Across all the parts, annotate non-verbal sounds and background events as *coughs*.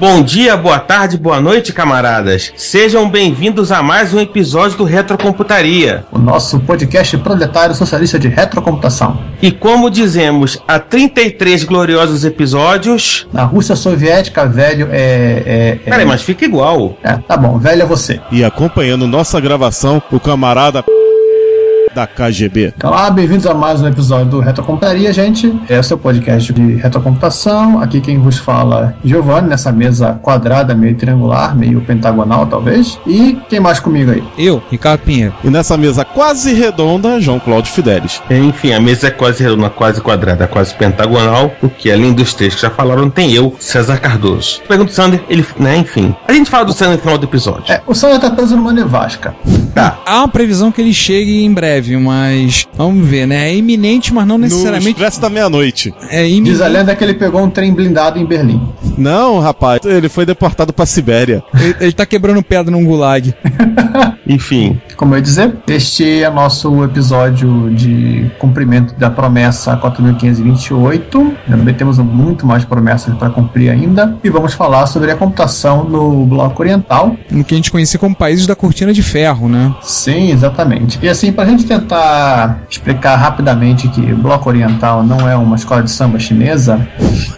Bom dia, boa tarde, boa noite, camaradas. Sejam bem-vindos a mais um episódio do Retrocomputaria. o nosso podcast proletário socialista de retrocomputação. E como dizemos, há 33 gloriosos episódios. Na Rússia Soviética, velho é. é, é... Peraí, mas fica igual. É, tá bom, velho é você. E acompanhando nossa gravação, o camarada da KGB. Então, lá, bem-vindos a mais um episódio do Retrocomputaria, gente. É o seu podcast de retrocomputação. Aqui quem vos fala, Giovanni, nessa mesa quadrada, meio triangular, meio pentagonal, talvez. E quem mais comigo aí? Eu, Ricardo Pinheiro. E nessa mesa quase redonda, João Cláudio Fidelis. Enfim, a mesa é quase redonda, quase quadrada, quase pentagonal, porque além dos três que já falaram, tem eu, César Cardoso. Pergunta do Sander, ele, né, enfim. A gente fala do Sander no final do episódio. É, o Sandro tá preso numa nevasca. Tá. Há uma previsão que ele chegue em breve, mas vamos ver, né? É iminente, mas não No necessariamente. Expresso da meia-noite. É Diz a iminente. lenda que ele pegou um trem blindado em Berlim. Não, rapaz, ele foi deportado pra Sibéria. Ele, ele tá quebrando pedra num gulag. *laughs* Enfim, Como eu ia dizer, este é nosso episódio de cumprimento da promessa 4528. Também temos muito mais promessas para cumprir ainda. E vamos falar sobre a computação no Bloco Oriental. No que a gente conhecia como países da cortina de ferro, né? Sim, exatamente. E assim, para a gente tentar explicar rapidamente que o Bloco Oriental não é uma escola de samba chinesa,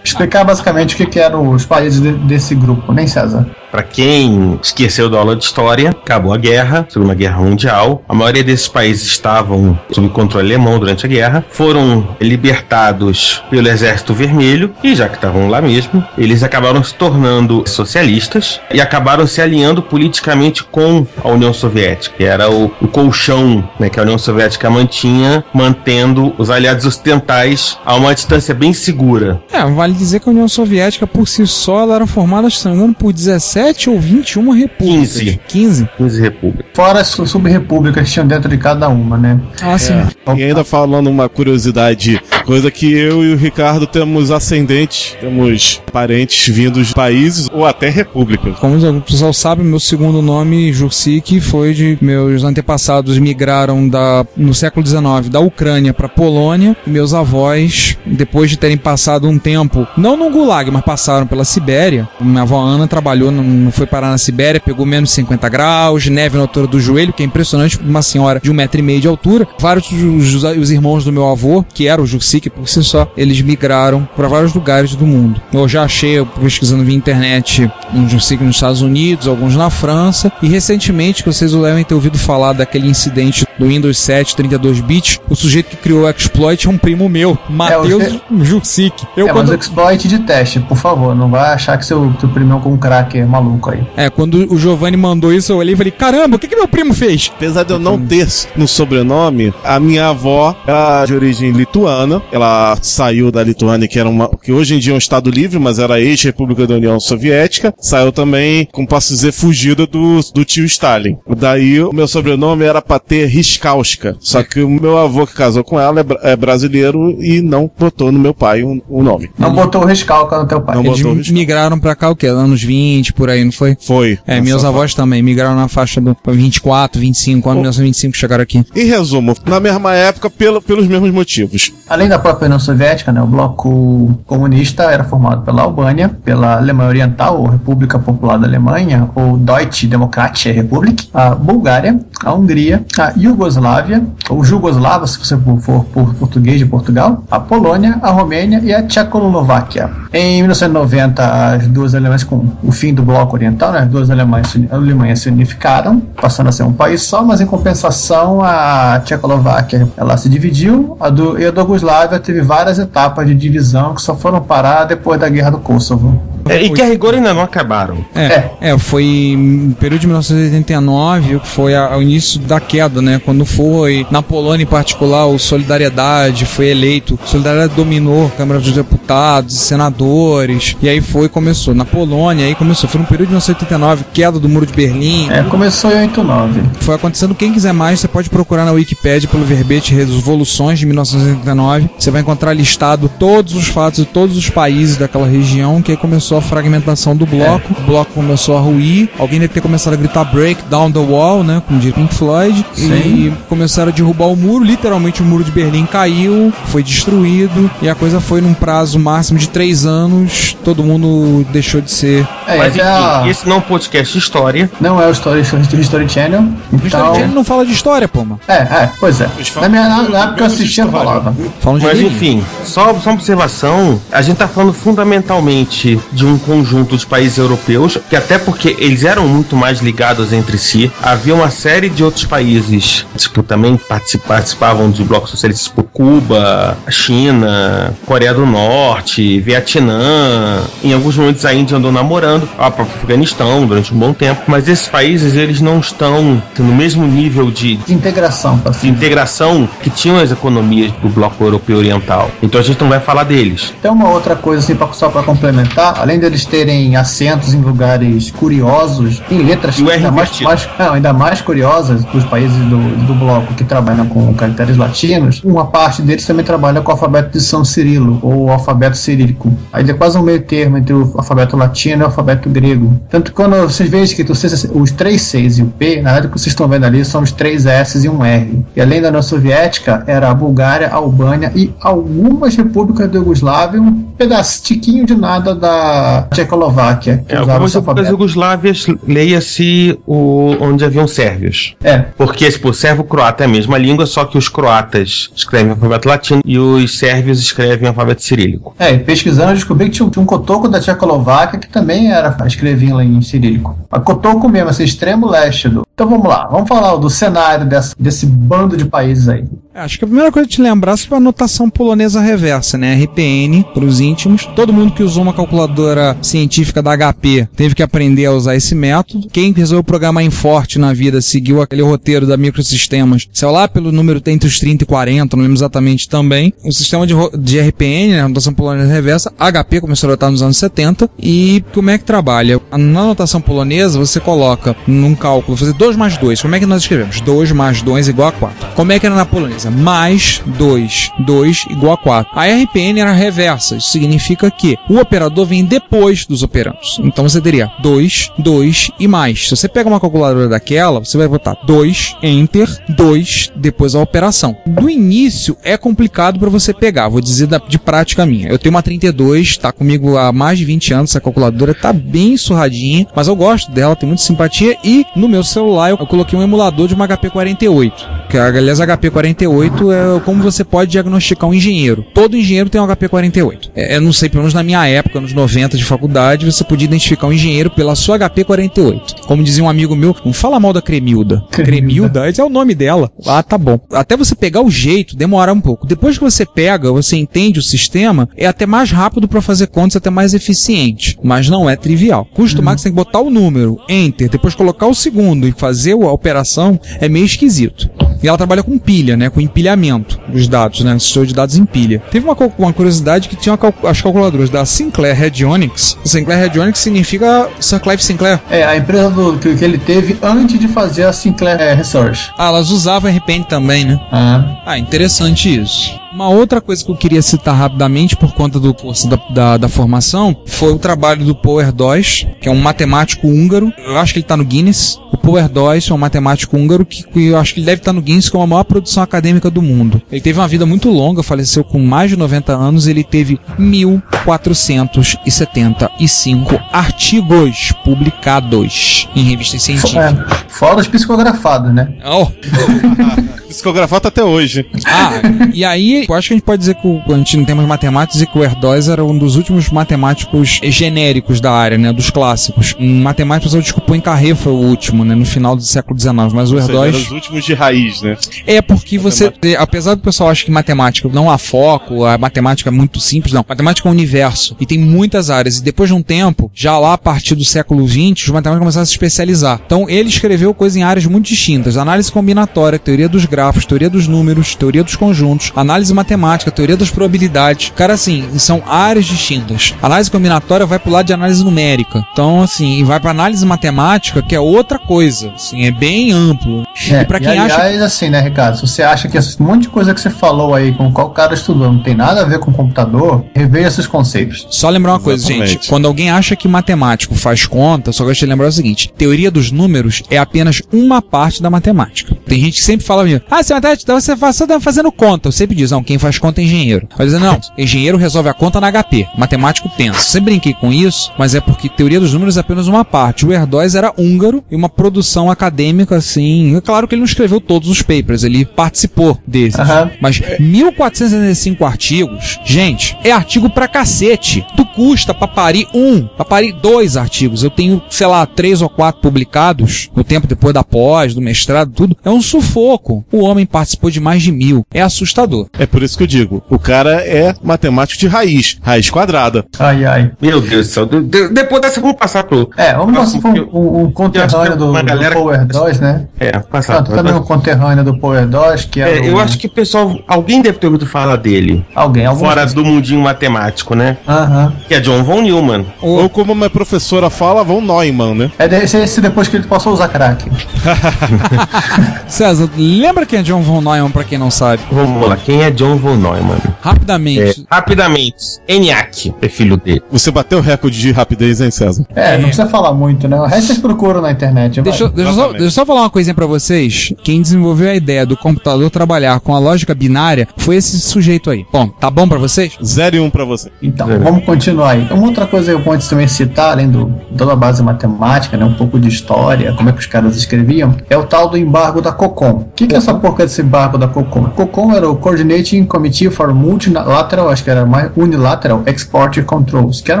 explicar basicamente o que, que eram os países de- desse grupo, nem César? Pra quem esqueceu da aula de história, acabou a guerra, Segunda Guerra Mundial. A maioria desses países estavam sob controle alemão durante a guerra. Foram libertados pelo Exército Vermelho e já que estavam lá mesmo, eles acabaram se tornando socialistas e acabaram se alinhando politicamente com a União Soviética, que era o, o colchão né, que a União Soviética mantinha, mantendo os aliados ocidentais a uma distância bem segura. É, vale dizer que a União Soviética por si só ela era formada, se não me engano, por 17 ou 21 repúblicas. 15. 15? 15 repúblicas. Fora as sub-repúblicas que tinham dentro de cada uma, né? Ah, sim. E ainda falando uma curiosidade, coisa que eu e o Ricardo temos ascendentes, temos parentes vindos de países ou até repúblicas. Como o pessoal sabe, meu segundo nome, Jursik, foi de meus antepassados migraram da, no século XIX da Ucrânia para Polônia. Meus avós, depois de terem passado um tempo, não no Gulag, mas passaram pela Sibéria. Minha avó Ana trabalhou, não não foi parar na Sibéria, pegou menos de 50 graus, neve na altura do joelho, que é impressionante uma senhora de um metro e meio de altura. Vários dos os irmãos do meu avô, que era o Jursik por si só, eles migraram para vários lugares do mundo. Eu já achei, eu pesquisando via internet, um Jursik nos Estados Unidos, alguns na França, e recentemente, que vocês devem ter ouvido falar daquele incidente do Windows 7 32 bits, o sujeito que criou o exploit é um primo meu, Matheus *laughs* Jursik. Eu é, quando mas exploit de teste, por favor. Não vai achar que seu, primo é um cracker maluco aí. É, quando o Giovanni mandou isso, eu olhei e falei: caramba, o que, que meu primo fez? Apesar de eu não ter no sobrenome, a minha avó era de origem lituana. Ela saiu da Lituânia, que era uma. que hoje em dia é um Estado livre, mas era ex-república da União Soviética. Saiu também, como posso dizer, fugida do, do tio Stalin. Daí o meu sobrenome era pra ter Riskauska. Só que o meu avô que casou com ela é, é brasileiro e não botou no meu pai o, o nome. Não botou o rescalca no teu pai. Não Eles botou migraram pra cá o quê? Anos 20, por aí, não foi? Foi. É, meus fa- avós também migraram na faixa do 24, 25, anos 1925 chegaram aqui. Em resumo, na mesma época, pelo, pelos mesmos motivos. Além da própria União Soviética, né, o bloco comunista era formado pela Albânia, pela Alemanha Oriental, ou República Popular da Alemanha, ou Deutsche Demokratische Republik, a Bulgária, a Hungria, a Iugoslávia, ou Jugoslava, se você for por português de Portugal, a Polônia, a Romênia e a Tchecoslováquia. Em 1990, as duas Alemanhas, com o fim do bloco oriental, né, as duas Alemanhas, Alemanhas se unificaram, passando a ser um país só, mas em compensação a Tchecoslováquia ela se dividiu a do, e a Yugoslávia teve várias etapas de divisão que só foram parar depois da Guerra do Kosovo. É, e que a rigor ainda não acabaram. É, é, foi no período de 1989, que foi a, o início da queda, né? Quando foi, na Polônia em particular, o Solidariedade foi eleito. Solidariedade dominou a Câmara dos Deputados, senadores, e aí foi começou. Na Polônia, aí começou. Foi no período de 1989, queda do Muro de Berlim. É, começou em 89. Foi acontecendo. Quem quiser mais, você pode procurar na Wikipedia pelo verbete Revoluções de 1989. Você vai encontrar listado todos os fatos de todos os países daquela região que aí começou a fragmentação do bloco. O bloco começou a ruir. Alguém deve ter começado a gritar break down the wall, né? Como diria Pink Floyd. Sim. E começaram a derrubar o muro. Literalmente o muro de Berlim caiu, foi destruído. E a coisa foi num prazo máximo de três anos. Todo mundo deixou de ser. É, Mas esse, é a- enfim, esse não é um podcast história. não é o Story, History, History Channel. O History Então, Channel não fala de história, pô, mano. é, é, pois é. Na, minha, na, na época que eu assistia, falava. Mas enfim, só, só uma observação, a gente tá falando fundamentalmente de um conjunto de países europeus, que até porque eles eram muito mais ligados entre si, havia uma série de outros países, tipo, também particip- participavam dos blocos socialistas, tipo Cuba, China, Coreia do Norte, Vietnã, em alguns momentos a Índia andou namorando, a própria Afeganistão durante um bom tempo, mas esses países eles não estão no mesmo nível de, De integração, de integração que tinham as economias do bloco europeu oriental. Então a gente não vai falar deles. Tem uma outra coisa assim, só para complementar, além deles terem assentos em lugares curiosos, em letras ainda mais, mais- não, ainda mais curiosas dos países do, do bloco que trabalham com caracteres latinos, uma parte deles também trabalha com o alfabeto de São Cirilo, ou o alfabeto cirílico. Aí é quase um meio termo entre o alfabeto latino e o alfabeto grego. Tanto que quando vocês veem escrito os- os três Cs e o P, na verdade o que vocês estão vendo ali são os três S e um R. E além da União Soviética, era a Bulgária, a Albânia e algumas repúblicas da Yugoslávia, um pedacinho de nada da Tchecoslováquia. que É, algumas repúblicas jugoslávias, leia-se o, onde haviam sérvios. É, Porque, tipo, servo-croata é a mesma língua, só que os croatas escrevem em alfabeto latino e os sérvios escrevem em alfabeto cirílico. É, e pesquisando eu descobri que tinha, um- tinha um cotoco da Tchecoslováquia que também era escrevia lá em cirílico. A cotoco mesmo, esse extremo leste do. Então vamos lá, vamos falar do cenário dessa, desse bando de países aí. É, Acho que a primeira coisa a te lembrar é a notação polonesa reversa, né? RPN, para os íntimos. Todo mundo que usou uma calculadora científica da HP teve que aprender a usar esse método. Quem resolveu programar em forte na vida seguiu aquele roteiro da microsistemas. Saiu lá pelo número entre os 30 e 40, não lembro exatamente também. O sistema de, de RPN, né? notação polonesa reversa, HP começou a adotar nos anos 70. E como é que trabalha? Na notação polonesa, você coloca num cálculo, fazer 2 mais 2. Como é que nós escrevemos? 2 mais 2 igual a 4. Como é que era na polonesa? Mais 2. 2 igual a 4. A RPN era reversa. Isso significa que o operador vem depois dos operandos. Então você teria 2, 2 e mais. Se você pega uma calculadora daquela, você vai botar 2, Enter, 2, depois a operação. Do início é complicado para você pegar. Vou dizer de prática minha. Eu tenho uma 32, tá comigo há mais de 20 anos. Essa calculadora tá bem surradinha, mas eu gosto dela, tem muita simpatia. E no meu celular eu, eu coloquei um emulador de uma HP48. Que aliás, a HP48 é como você pode diagnosticar um engenheiro. Todo engenheiro tem um HP48. É, eu não sei, pelo menos na minha época, nos 90 de faculdade, você podia identificar um engenheiro pela sua HP48. Como dizia um amigo meu, não fala mal da *laughs* Cremilda. Cremilda, esse é o nome dela. Ah, tá bom. Até você pegar o jeito, demora um pouco. Depois que você pega, você entende o sistema, é até mais rápido para fazer contas, até mais eficiente. Mas não é trivial. Custo máximo, você tem que botar o número, enter, depois colocar o segundo e fazer a operação, é meio esquisito. E ela trabalha com pilha, né? Com empilhamento dos dados, né? Sistema de dados em pilha. Teve uma, uma curiosidade que tinha cal- as calculadoras da Sinclair Radionics. Sinclair Radionics significa Sir Clive Sinclair. É, a empresa do, que, que ele teve antes de fazer a Sinclair Research. Ah, elas usavam RPN também, né? Ah, Ah, interessante isso. Uma outra coisa que eu queria citar rapidamente por conta do curso da, da, da formação foi o trabalho do Power Dois, que é um matemático húngaro. Eu acho que ele tá no Guinness. O Power Erdős, um matemático húngaro que, que eu acho que ele deve estar no Guinness como a maior produção acadêmica do mundo. Ele teve uma vida muito longa, faleceu com mais de 90 anos, ele teve 1475 artigos publicados em revistas científicas. É, fora os psicografados, né? Oh, *laughs* Psicografado até hoje. Ah, e aí, eu acho que a gente pode dizer que o, a gente não tem mais matemáticos e que o Erdős era um dos últimos matemáticos genéricos da área, né, dos clássicos. Em matemática, o pessoal Poincaré foi o último, né, no final do século XIX, mas o Erdős... os últimos de raiz, né? É porque você, apesar do pessoal achar que matemática não há foco, a matemática é muito simples, não. Matemática é um universo e tem muitas áreas. E depois de um tempo, já lá a partir do século XX, os matemáticos começaram a se especializar. Então ele escreveu coisas em áreas muito distintas: análise combinatória, teoria dos grafos, teoria dos números, teoria dos conjuntos, análise matemática, teoria das probabilidades. Cara, assim, são áreas distintas. Análise combinatória vai pro lado de análise numérica. Então, assim, e vai pra análise matemática, que é outra coisa. Assim, é bem amplo. É, e pra e quem acha aliás, assim, né, Ricardo? Se você acha que esse monte de coisa que você falou aí, com qual o cara estudou, não tem nada a ver com computador, reveja esses conceitos. Só lembrar uma coisa, Exatamente. gente. Quando alguém acha que matemático faz conta, só gosto de lembrar o seguinte: teoria dos números é apenas uma parte da matemática. Tem gente que sempre fala, ah, você, é matemática, então você faz- só tá fazendo conta. Eu sempre diz, não, quem faz conta é engenheiro. Vai dizer, não, engenheiro resolve a conta na HP. Matemático pensa. Sempre brinquei com isso, mas é porque teoria dos números é apenas uma parte. O Erdős era húngaro e uma produção acadêmica, assim. É claro que ele não escreveu todos os papers, ele participou desses. Aham. Mas 1465 artigos, gente, é artigo pra cacete. Tu custa pra parir um, pra parir dois artigos. Eu tenho, sei lá, três ou quatro publicados no tempo depois da pós, do mestrado, tudo. É um sufoco. O homem participou de mais de mil. É assustador. É por isso que eu digo, o cara é matemático de raiz, raiz quadrada. Ai, ai. Meu Deus do céu. De- de- depois dessa, vamos passar pro. É, vamos passar um, um eu conterrâneo acho que do, uma do galera- Power 2, né? É, passar. Também um conterrâneo do Power 2, que é, É, eu acho que o pessoal. Alguém deve ter ouvido falar dele. alguém, algum Fora do mundinho matemático, né? Aham. Que é John von Neumann. Ou como a minha professora fala, vão Neumann, né? É desse, esse depois que ele passou a usar crack. *laughs* César, lembra quem é John von Neumann, pra quem não sabe? Vamos lá, quem é John von Neumann? É, Rapidamente. rapidamente, ENIAC é filho dele. Você bateu o recorde de rapidez, hein, César? É, não precisa falar muito, né? O resto vocês procuram na internet. Deixa, eu- deixa, eu só, deixa eu só falar uma coisinha pra vocês. Quem desenvolveu a ideia do computador trabalhar com a lógica binária foi esse sujeito aí. Bom, tá bom pra vocês? 0 e 1 um pra você. Então, É. vamos continuar aí. Uma outra coisa que eu posso também citar, além do toda a base matemática, né, um pouco de história, como é que os caras escreviam, é o tal do embargo da COCOM. O que, que é essa porca desse embargo da COCOM? COCOM era o Coordinating Committee for Multilateral, acho que era mais Unilateral Export Controls, que era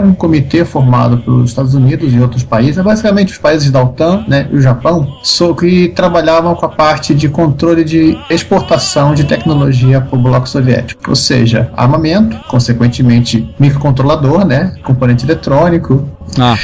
um comitê formado pelos Estados Unidos e outros países, basicamente os países da OTAN, né, e o Japão, só que trabalhavam com a parte de controle de exportação de tecnologia para o bloco soviético, ou seja, armamento, consequentemente microcontrolador, né, componente eletrônico. Ah,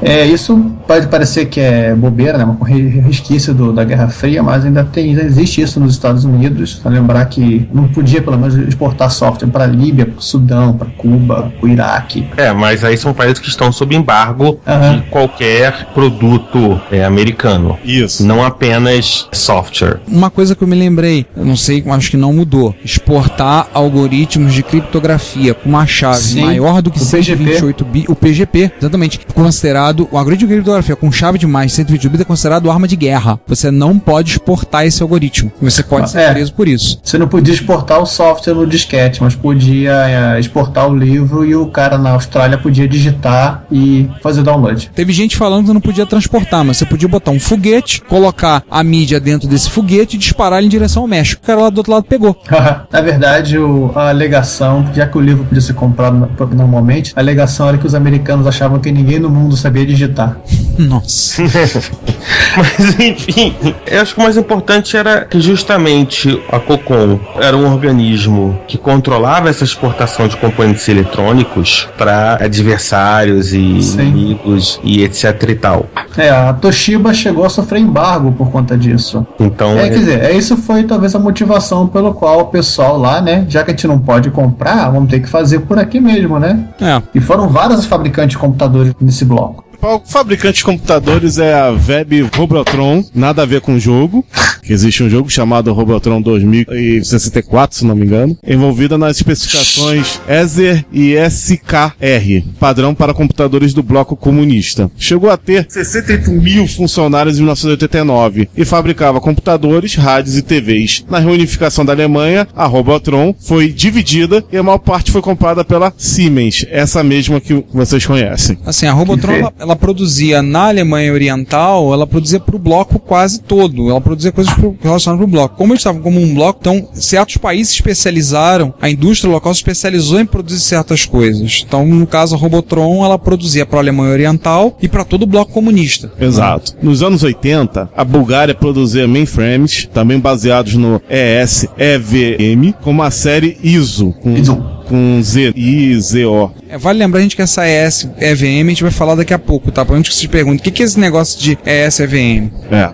É, isso pode parecer que é bobeira, né, uma re- resquício do- da Guerra Fria, mas ainda tem, ainda existe isso nos Estados Unidos. Só lembrar que não podia pelo menos exportar software para Líbia, para Sudão, para Cuba, para o Iraque. É, mas aí são países que estão sob embargo Aham. de qualquer produto é, americano. Isso. Não apenas software. uma coisa que eu me lembrei, eu não sei, acho que não mudou. Exportar algoritmos de criptografia com uma chave Sim, maior do que o 128 bits. O PGP, exatamente. Considerado, o algoritmo de criptografia com chave de mais de 128 bits é considerado arma de guerra. Você não pode exportar esse algoritmo. Você pode ser É. preso por isso. Você não podia exportar o software no disquete, mas podia é, exportar o livro e o cara na Austrália podia digitar e fazer download. Teve gente falando que não podia transportar, mas você podia botar um foguete, colocar a mídia dentro desse foguete e disparar ele em direção ao México. O cara lá do outro lado pegou. *laughs* Na verdade, o- a alegação, já que o livro podia ser comprado no- normalmente, a alegação era que os americanos achavam que ninguém no mundo sabia digitar. Nossa. *laughs* Mas enfim, eu acho que o mais importante era que justamente a COCOM era um organismo que controlava essa exportação de componentes eletrônicos para adversários e Sim. inimigos e etc e tal. É, a Toshiba chegou a sofrer embargo por conta disso. Então, É, quer dizer, é, isso foi talvez a motivação pelo qual o pessoal lá, né, já que a gente não pode comprar, vamos ter que fazer por aqui mesmo, né? É. E foram vários fabricantes de computadores nesse bloco. O fabricante de computadores é a Web Robotron, nada a ver com o jogo, que existe um jogo chamado Robotron 2064, se não me engano, envolvida nas especificações Ether e SKR, padrão para computadores do bloco comunista. Chegou a ter 68 mil funcionários em 1989 e fabricava computadores, rádios e TVs. Na reunificação da Alemanha, a Robotron foi dividida e a maior parte foi comprada pela Siemens, essa mesma que vocês conhecem. Assim, a Robotron, *laughs* ela, produzia na Alemanha Oriental, ela produzia pro bloco quase todo. Ela produzia coisas pro, relacionadas pro bloco. Como eles estavam como um bloco, então certos países se especializaram, a indústria local se especializou em produzir certas coisas. Então, no caso, a Robotron, ela produzia para a Alemanha Oriental e para todo o bloco comunista. Exato. Nos anos 80, a Bulgária produzia mainframes, também baseados no ES EVM, como a série ISO, com, ISO. Com Z, I-Z-O. É, vale lembrar, gente, que essa ES EVM a gente vai falar daqui a pouco, tá? Pra gente que se pergunta, o que, que é esse negócio de ES EVM? É.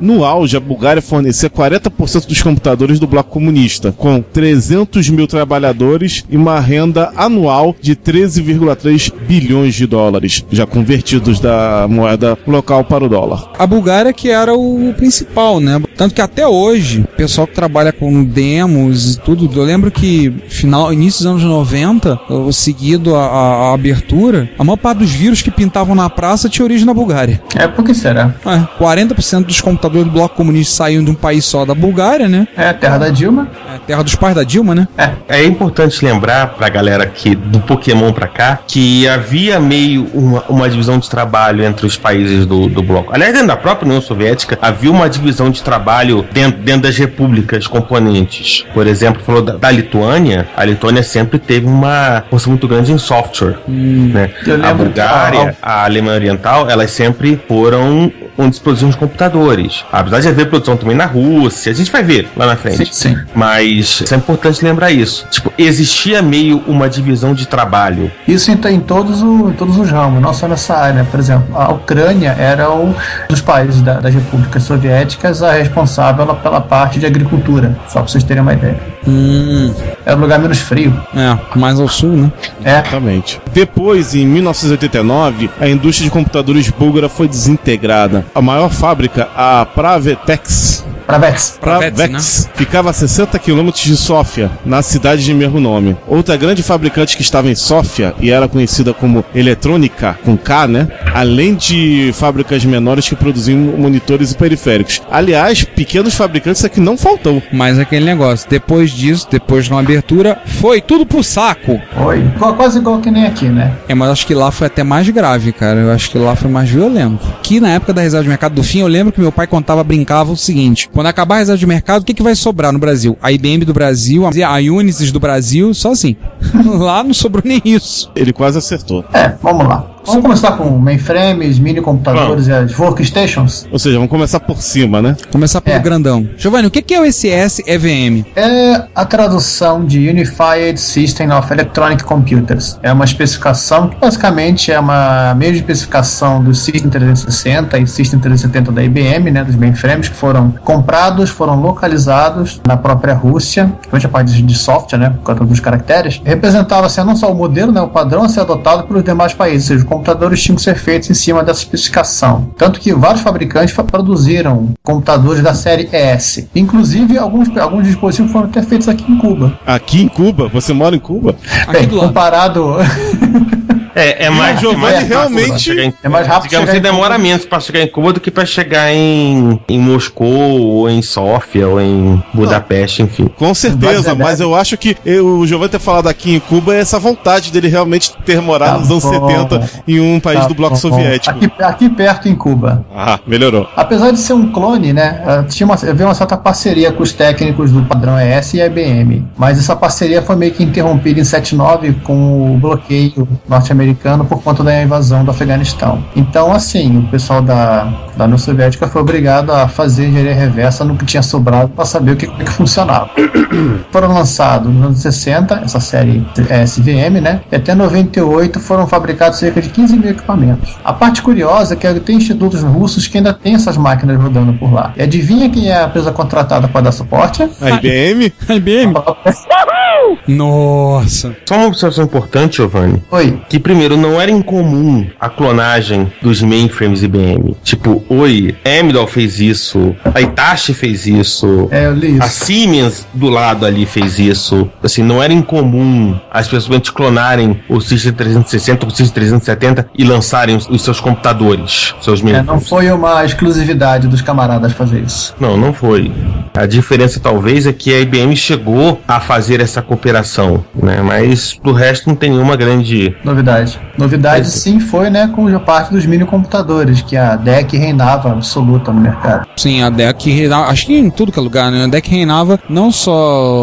No auge, a Bulgária fornecia 40% dos computadores do bloco comunista, com 300 mil trabalhadores e uma renda anual de 13,3 bilhões de dólares, já convertidos da moeda local para o dólar. A Bulgária que era o principal, né? Tanto que até hoje, o pessoal que trabalha com demos e tudo, eu lembro que final, início dos anos 90, o seguido a, a- a abertura, a maior parte dos vírus que pintavam na praça tinha origem na Bulgária. É, por que será? É, 40% dos computadores do bloco comunista saíam de um país só da Bulgária, né? É a terra da Dilma. É a terra dos pais da Dilma, né? É importante lembrar pra galera aqui do Pokémon pra cá que havia meio uma, uma divisão de trabalho entre os países do, do bloco. Aliás, dentro da própria União Soviética havia uma divisão de trabalho dentro, dentro das repúblicas componentes. Por exemplo, falou da, da Lituânia, a Lituânia sempre teve uma força muito grande em software. né? eu A Bulgária, a Alemanha Oriental, elas sempre foram onde se produziam os computadores. Apesar de haver produção também na Rússia, a gente vai ver lá na frente. Sim, sim. Mas é importante lembrar isso. Tipo, existia meio uma divisão de trabalho. Isso em, em todos, o- em todos os ramos, não só nessa área. Por exemplo, a Ucrânia era um dos países da- das repúblicas soviéticas a responsável pela parte de agricultura, só para vocês terem uma ideia. Hum, Era um lugar menos frio. é, mais ao sul, né? É, Exatamente. Depois, em 1989, a indústria de computadores búlgara foi desintegrada. A maior fábrica, a Pravetex, Pravex. Pravex, ficava a 60 quilômetros de Sófia, na cidade de mesmo nome. Outra grande fabricante que estava em Sófia e era conhecida como Eletrônica, com K, né? Além de fábricas menores que produziam monitores e periféricos. Aliás, pequenos fabricantes aqui não faltou. Mas aquele negócio, depois disso, depois de uma abertura, foi tudo pro saco. Oi. Igual- quase igual que nem aqui, né? É, mas acho que lá foi até mais grave, cara. Eu acho que lá foi mais violento. Que na época da reserva de mercado do fim, eu lembro que meu pai contava, brincava o seguinte: quando acabar a reserva de mercado, o que, que vai sobrar no Brasil? A IBM do Brasil, a Unisys do Brasil, só assim. *laughs* lá não sobrou nem isso. Ele quase acertou. É, vamos lá. Vamos começar com mainframes, mini computadores e as workstations. Ou seja, vamos começar por cima, né? Começar pelo É. grandão. Giovanni, o que, é o SS EVM? É a tradução de Unified System of Electronic Computers. É uma especificação que basicamente é uma mesma especificação do System 360 e System 370 da IBM, né, dos mainframes que foram comprados, foram localizados na própria Rússia, principalmente a parte de software, né, por causa dos caracteres. Representava assim, não só o modelo, né, o padrão a ser adotado pelos demais países, ou seja, computadores tinham que ser feitos em cima dessa especificação. Tanto que vários fabricantes fa- produziram computadores da série ES. Inclusive, alguns, alguns dispositivos foram até feitos aqui em Cuba. Aqui em Cuba, você mora em Cuba? Aqui Bem, do lado. comparado. *laughs* É, é mais. Giovanni é mais rápido realmente- em- É mais rápido Digamos que em demora Cuba. menos pra chegar em Cuba do que pra chegar em, em Moscou, ou em Sófia, ou em Budapeste, enfim. Com certeza, Verdade. mas eu acho que eu- o Giovanni ter falado aqui em Cuba é essa vontade dele realmente ter morado Tá nos anos bom. 70 em um país Tá do bloco bom. soviético. Aqui, aqui perto em Cuba. Ah, melhorou. Apesar de ser um clone, né? eh, Tinha uma, havia uma certa parceria com os técnicos do padrão ES e IBM. Mas essa parceria foi meio que interrompida em 79 com o bloqueio norte-americano por conta da invasão do Afeganistão. Então, assim, o pessoal da, da União Soviética foi obrigado a fazer engenharia reversa no que tinha sobrado para saber o que, é que funcionava. *coughs* foram lançados nos anos 60, essa série SVM, né? E até 98 foram fabricados cerca de 15 mil equipamentos. A parte curiosa é que tem institutos russos que ainda têm essas máquinas rodando por lá. E adivinha quem é a empresa contratada para dar suporte? A IBM? A IBM? *laughs* Nossa. Só uma observação importante, Giovanni. Oi. Que primeiro, não era incomum a clonagem dos mainframes IBM. Tipo, oi, Amdahl fez isso, a Hitachi fez isso, É, eu li a isso. Siemens do lado ali fez isso. Assim, não era incomum as pessoas clonarem o System 360 ou o System 370 e lançarem os, os seus computadores, seus É, mainframes. não foi uma exclusividade dos camaradas fazer isso. Não, não foi. A diferença talvez é que a IBM chegou a fazer essa cooperação, né? Mas do resto não tem nenhuma grande. Novidade. Novidade sim foi, né, com a parte dos mini computadores, que a DEC reinava absoluta no mercado. Sim, a DEC reinava. Acho que em tudo que é lugar, né? A DEC reinava não só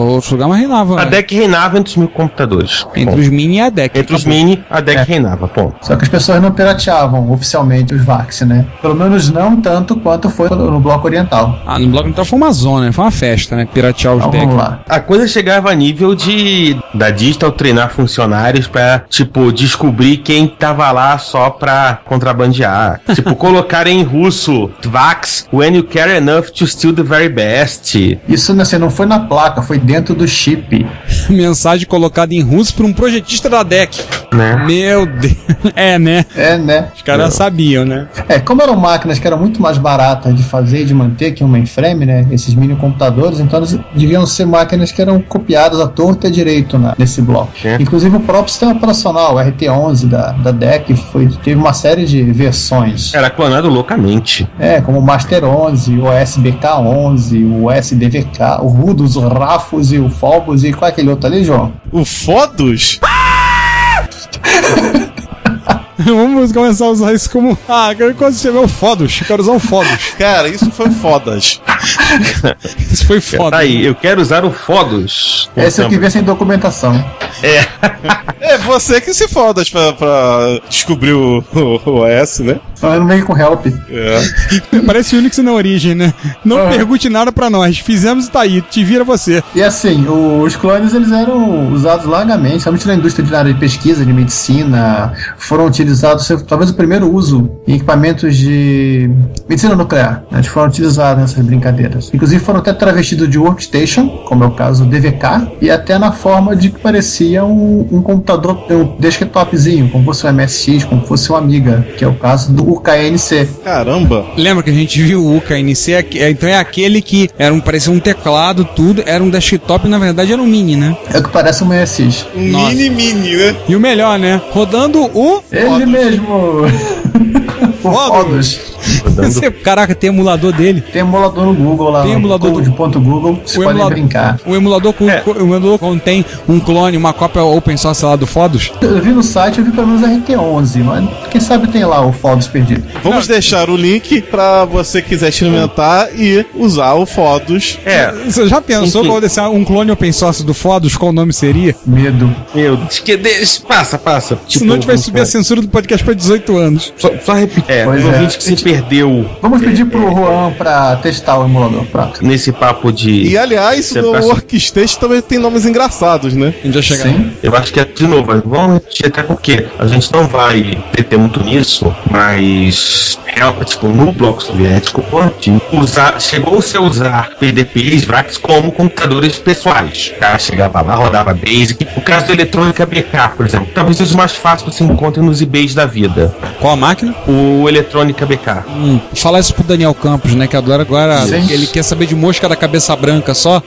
outros lugares, mas reinava. A DEC reinava entre os mil computadores. Entre Ponto. os mini e a DEC. Entre os mini, a DEC É. reinava, ponto. Só que as pessoas não pirateavam oficialmente os VAX, né? Pelo menos não tanto quanto foi no Bloco Oriental. Ah, no bloco então foi uma zona, né? Foi uma festa, né? Piratear os Então decks. vamos lá. A coisa chegava a nível de da Digital treinar funcionários pra, tipo, descobrir quem tava lá só pra contrabandear. *laughs* tipo, colocar em russo Vax when you care enough to steal the very best. Isso assim, não foi na placa, foi dentro do chip. *laughs* Mensagem colocada em russo por um projetista da DEC. Né? Meu Deus. *laughs* É, né? É, né? Os caras sabiam, né? É, como eram máquinas que eram muito mais baratas de fazer e de manter que um mainframe, né? Esses mini computadores, então eles deviam ser máquinas que eram copiadas à torta à direito na, nesse bloco. Inclusive o próprio sistema operacional, o RT11 da, da DEC, foi, teve uma série de versões. Era clonado loucamente. É, como o Master 11, o SBK11, o SDVK, o Rudus, o Rafus e o Phobos e qual é aquele outro ali, João? O Fodos? *laughs* Vamos começar a usar isso como. Ah, quando você vê o Fodos, eu quero usar o Fodos. Cara, isso foi fodas. Isso foi foda. Tá aí, eu quero usar o Fodos. Esse é o que vem sem documentação. É você que se fodas pra, pra descobrir o, o, o OS, né? Eu não venho com help. É. *laughs* Parece Unix na origem, né? Não Ah. pergunte nada pra nós. Fizemos e tá aí. Te vira você. E assim, os clones eles eram usados largamente, somente na indústria de área de pesquisa, de medicina, foram utilizados, talvez o primeiro uso em equipamentos de medicina nuclear, né, eles foram utilizados nessas brincadeiras. Inclusive foram até travestidos de workstation, como é o caso do DVK, e até na forma de que parecia um, um computador, um desktopzinho, como fosse um MSX, como fosse uma Amiga, que é o caso do UKNC. Caramba. Lembra que a gente viu o UKNC? Aqui- é, Então é aquele que era um, parecia um teclado, tudo. Era um desktop, na verdade era um mini, né? É o que parece um MSX. Um Nossa. mini mini, né? E o melhor, né? Rodando o. Ele mesmo! *laughs* o Fodos. Você- Caraca, tem emulador dele. Tem emulador no Google lá, Tem no emulador do- code.google, vocês O podem emulador, brincar. o emulador, com, É. o emulador contém um clone, uma cópia open source lá do Fodos. Eu vi no site, eu vi pelo menos RT11, mas quem sabe tem lá o Fodos perdido. Vamos deixar o link pra você que quiser experimentar e usar o Fodos. É, Você já pensou Enfim. qual desse um clone open source do Fodos, qual o nome seria? Medo. meu, que passa, passa. Se Tipo, não, a gente vai subir a censura do podcast pra 18 anos. Só, só repetir. É, o é. ouvinte que se perdeu Vamos pedir pro Juan pra testar o emulador. Pronto. nesse papo de. E aliás, peça- Workstation também tem nomes engraçados, né? A gente já chega. Sim. Eu acho que é de novo, vamos repetir até porque a gente não vai deter muito nisso, mas é, tipo, no bloco soviético, pode usar, chegou-se a usar PDPs, VAX como computadores pessoais. O cara chegava lá, rodava Basic. O caso da eletrônica BK, por exemplo, talvez seja o mais fácil que você encontre nos eBays da vida. Qual a máquina? O eletrônica BK. Hum, falar isso pro Daniel Campos, né? Que adora agora. Sim. Ele quer saber de mosca da cabeça branca só.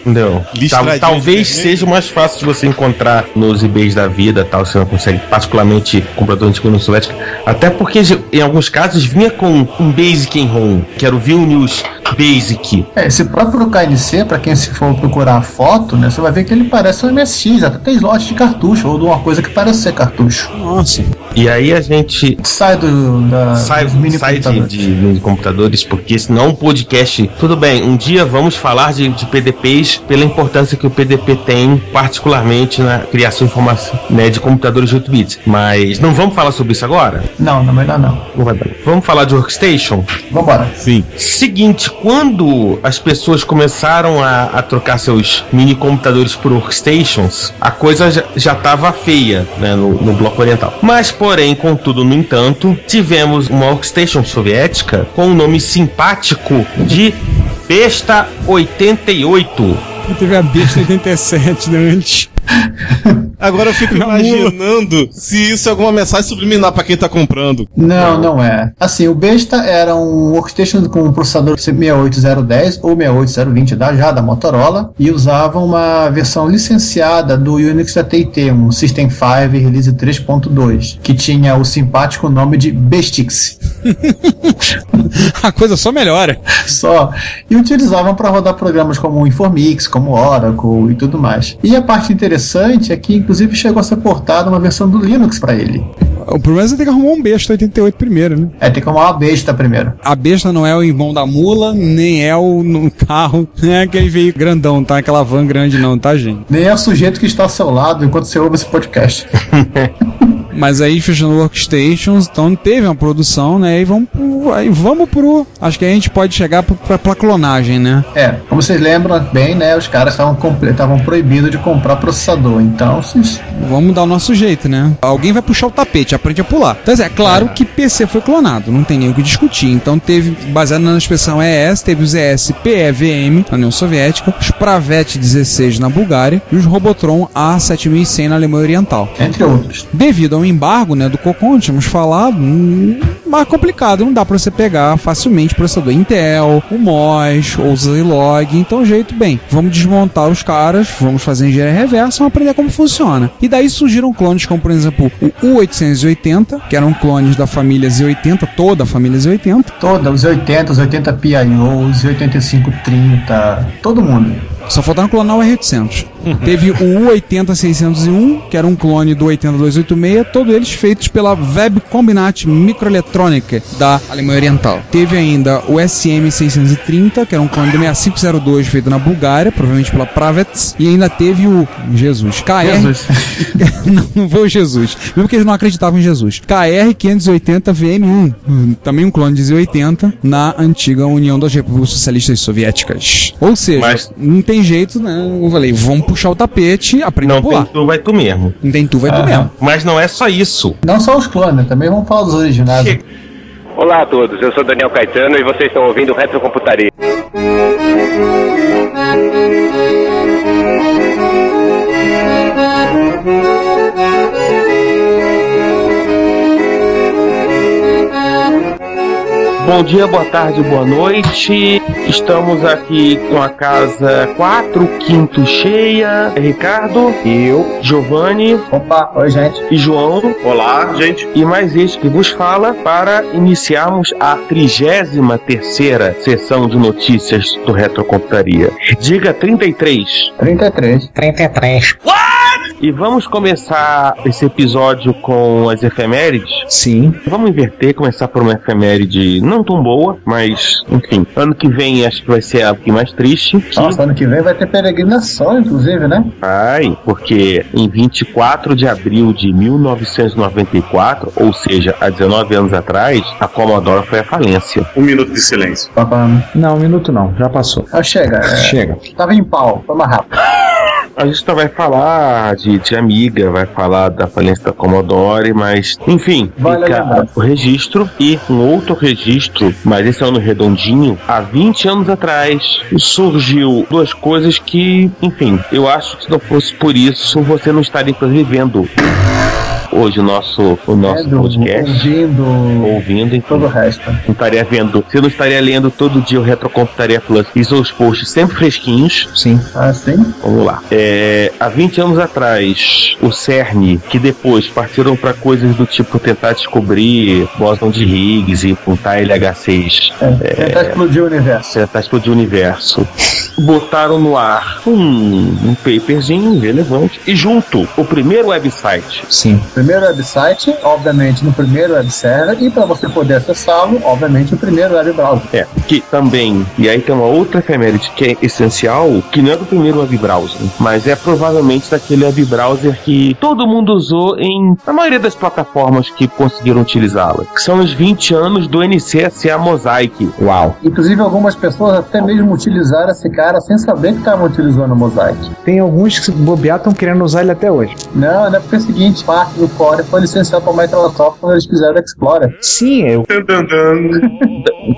Listradinho Tal- talvez de seja o mais fácil de você encontrar nos eBays da vida, tal, você não consegue, particularmente comprador de União Soviética. Até porque em alguns casos vinha com um Basic em ROM, que era o Vilnius Basic. É, esse próprio KNC, pra quem se for procurar a foto, né, você vai ver que ele parece um MSX, até tem slot de cartucho, ou de uma coisa que parece ser cartucho. Nossa. E aí a gente Sai do, da, sai, dos mini sai de, computadores. De computadores, porque senão um podcast. Tudo bem, um dia vamos falar de, de PDPs pela importância que o PDP tem, particularmente na criação de informação né, de computadores de 8 bits. Mas não vamos falar sobre isso agora? Não, não, melhor não. Não vai dar. Vamos falar de workstation? Vambora. Sim. Seguinte, quando as pessoas começaram a, a trocar seus mini computadores por workstations, a coisa já- já estava feia né, no, no bloco oriental. Mas, porém, contudo, no entanto, tivemos uma workstation soviética com o nome simpático de Besta 88. Teve a besta 87 né, antes. *laughs* Agora eu fico *laughs* imaginando se isso é alguma mensagem subliminar pra quem tá comprando. Não, não é. Assim, o Besta era um workstation com um processador 68010 ou 68020 da já da Motorola e usava uma versão licenciada do Unix da TT, um System 5 Release 3.2, que tinha o simpático nome de Bestix. *laughs* A coisa só melhora. Só. E utilizavam para rodar programas como o Informix, como Oracle e tudo mais. E a parte interessante é que, inclusive, chegou a ser portada uma versão do Linux para ele. O problema é você ter que arrumar um besta 88 primeiro, né? É, tem que arrumar uma besta primeiro. A besta não é o irmão da mula, nem é o no carro, *laughs* nem é aquele veículo grandão, tá? Aquela van grande não, tá, gente? Nem é o sujeito que está ao seu lado enquanto você ouve esse podcast. *laughs* Mas aí fechando workstations, então teve uma produção, né? E vamos pro, aí vamos pro. Acho que a gente pode chegar pro, pra, pra clonagem, né? É, como vocês lembram bem, né? Os caras estavam proibidos de comprar processador. Então, vocês. Vamos dar o nosso jeito, né? Alguém vai puxar o tapete, aprende a pular. Então, é claro que PC foi clonado, não tem nem o que discutir. Então teve, baseado na expressão ES, teve os ES PEVM na União Soviética, os Pravet 16 na Bulgária e os Robotron A7100 na Alemanha Oriental. Entre outros. Devido ao embargo né, do Cocon, tínhamos falado, mais complicado, não dá pra você pegar facilmente o processador Intel, o MOS ou o Zilog, então jeito bem, vamos desmontar os caras, vamos fazer engenharia reversa, vamos aprender como funciona. E daí surgiram clones como, por exemplo, o U880, que eram clones da família Z80, toda a família Z80, Toda, os 80, os 80 PIO, os 8530, todo mundo. Só faltaram clonar o R800. Teve o U80601, que era um clone do 80286, todos eles feitos pela Web Combinat Microelectronic da Alemanha Oriental. Teve ainda o SM630, que era um clone do 6502 feito na Bulgária, provavelmente pela Pravets, e ainda teve o Jesus, KR Jesus. *laughs* não, não foi o Jesus. Mesmo que eles não acreditavam em Jesus. KR580 VM1. hum, Também um clone de Z80 na antiga União das Repúblicas Socialistas Soviéticas. Ou seja, Mas- não tem jeito, né? Eu falei, vamos puxar o tapete, aprender a Não pular. tem tu, vai tu mesmo. Não tem tu, vai tu mesmo. Mas não é só isso. Não só os clones, também vamos falar dos originais. Olá a todos, eu sou Daniel Caetano e vocês estão ouvindo Retrocomputaria. Bom dia, boa tarde, boa noite. Estamos aqui com a casa 4 quinto cheia. Ricardo, eu, Giovanni Opa, oi gente. e João. Olá, gente. E mais este que vos fala para iniciarmos a 33 terceira sessão de notícias do Retrocomputaria. Diga 33. 33. E vamos começar esse episódio com as efemérides? Sim. Vamos inverter, começar por uma efeméride não tão boa, mas, enfim, ano que vem acho que vai ser a que mais triste. Que Nossa, ano que vem vai ter peregrinação, inclusive, né? vai, porque em 24 de abril de 1994, ou seja, há 19 anos atrás, a Commodore foi à falência. Um minuto de silêncio. Papam. Não, um minuto não, já passou. Ah, chega. é, Chega. Tava em pau, foi mais rápido. A gente só vai falar de, de Amiga, vai falar da falência da Commodore, mas, enfim, Vale fica o registro e um outro registro, mas esse ano redondinho, há 20 anos atrás, surgiu duas coisas que, enfim, eu acho que se não fosse por isso, você não estaria inclusive vendo hoje o nosso, o nosso Vendo, podcast. ouvindo, Ouvindo, enfim, todo o resto. não estaria vendo. Você não estaria lendo todo dia o Retrocomputaria Plus e seus posts sempre fresquinhos. Sim. Ah, sim? Vamos lá. É, há 20 anos atrás, o CERN, que depois partiram para coisas do tipo tentar descobrir bóson de Higgs e apontar LH6, É, tentar explodir o universo. tentar explodir o universo, botaram no ar um, um paperzinho relevante e junto o primeiro website. Sim. Primeiro website, obviamente no primeiro web server, e para você poder acessá-lo, obviamente o primeiro web browser. É, que também, e aí tem uma outra efeméride que é essencial, que não é do primeiro web browser, mas é provavelmente daquele web browser que todo mundo usou em a maioria das plataformas que conseguiram utilizá-la, que são os 20 anos do NCSA Mosaic. Uau. Inclusive algumas pessoas até mesmo utilizaram esse cara sem saber que estavam utilizando o Mosaic. Tem alguns que se bobear estão querendo usar ele até hoje. Não, não é porque é o seguinte, parte do Core foi licenciado para Microsoft quando eles fizeram o Explorer. Sim, eu.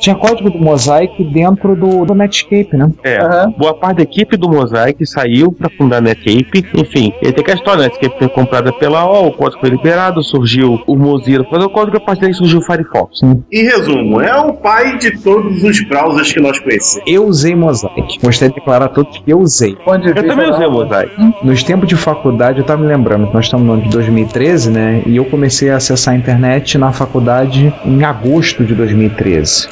Tinha código do Mosaic dentro do, do Netscape, né? É, Aham. boa parte da equipe do Mosaic saiu pra fundar a Netscape. Enfim, ele tem que a história, a Netscape foi comprada pela OL, o código foi liberado, surgiu o Mozilla, fazer o código, a partir daí surgiu o Firefox. Em resumo, é o pai de todos os browsers que nós conhecemos. Eu usei Mosaic. Gostaria de declarar a todos que eu usei. Ponto de Eu também usei o Mosaic. Nos tempos de faculdade, eu tava me lembrando que nós estamos no ano de 2013, né? E eu comecei a acessar a internet na faculdade em agosto de 2013.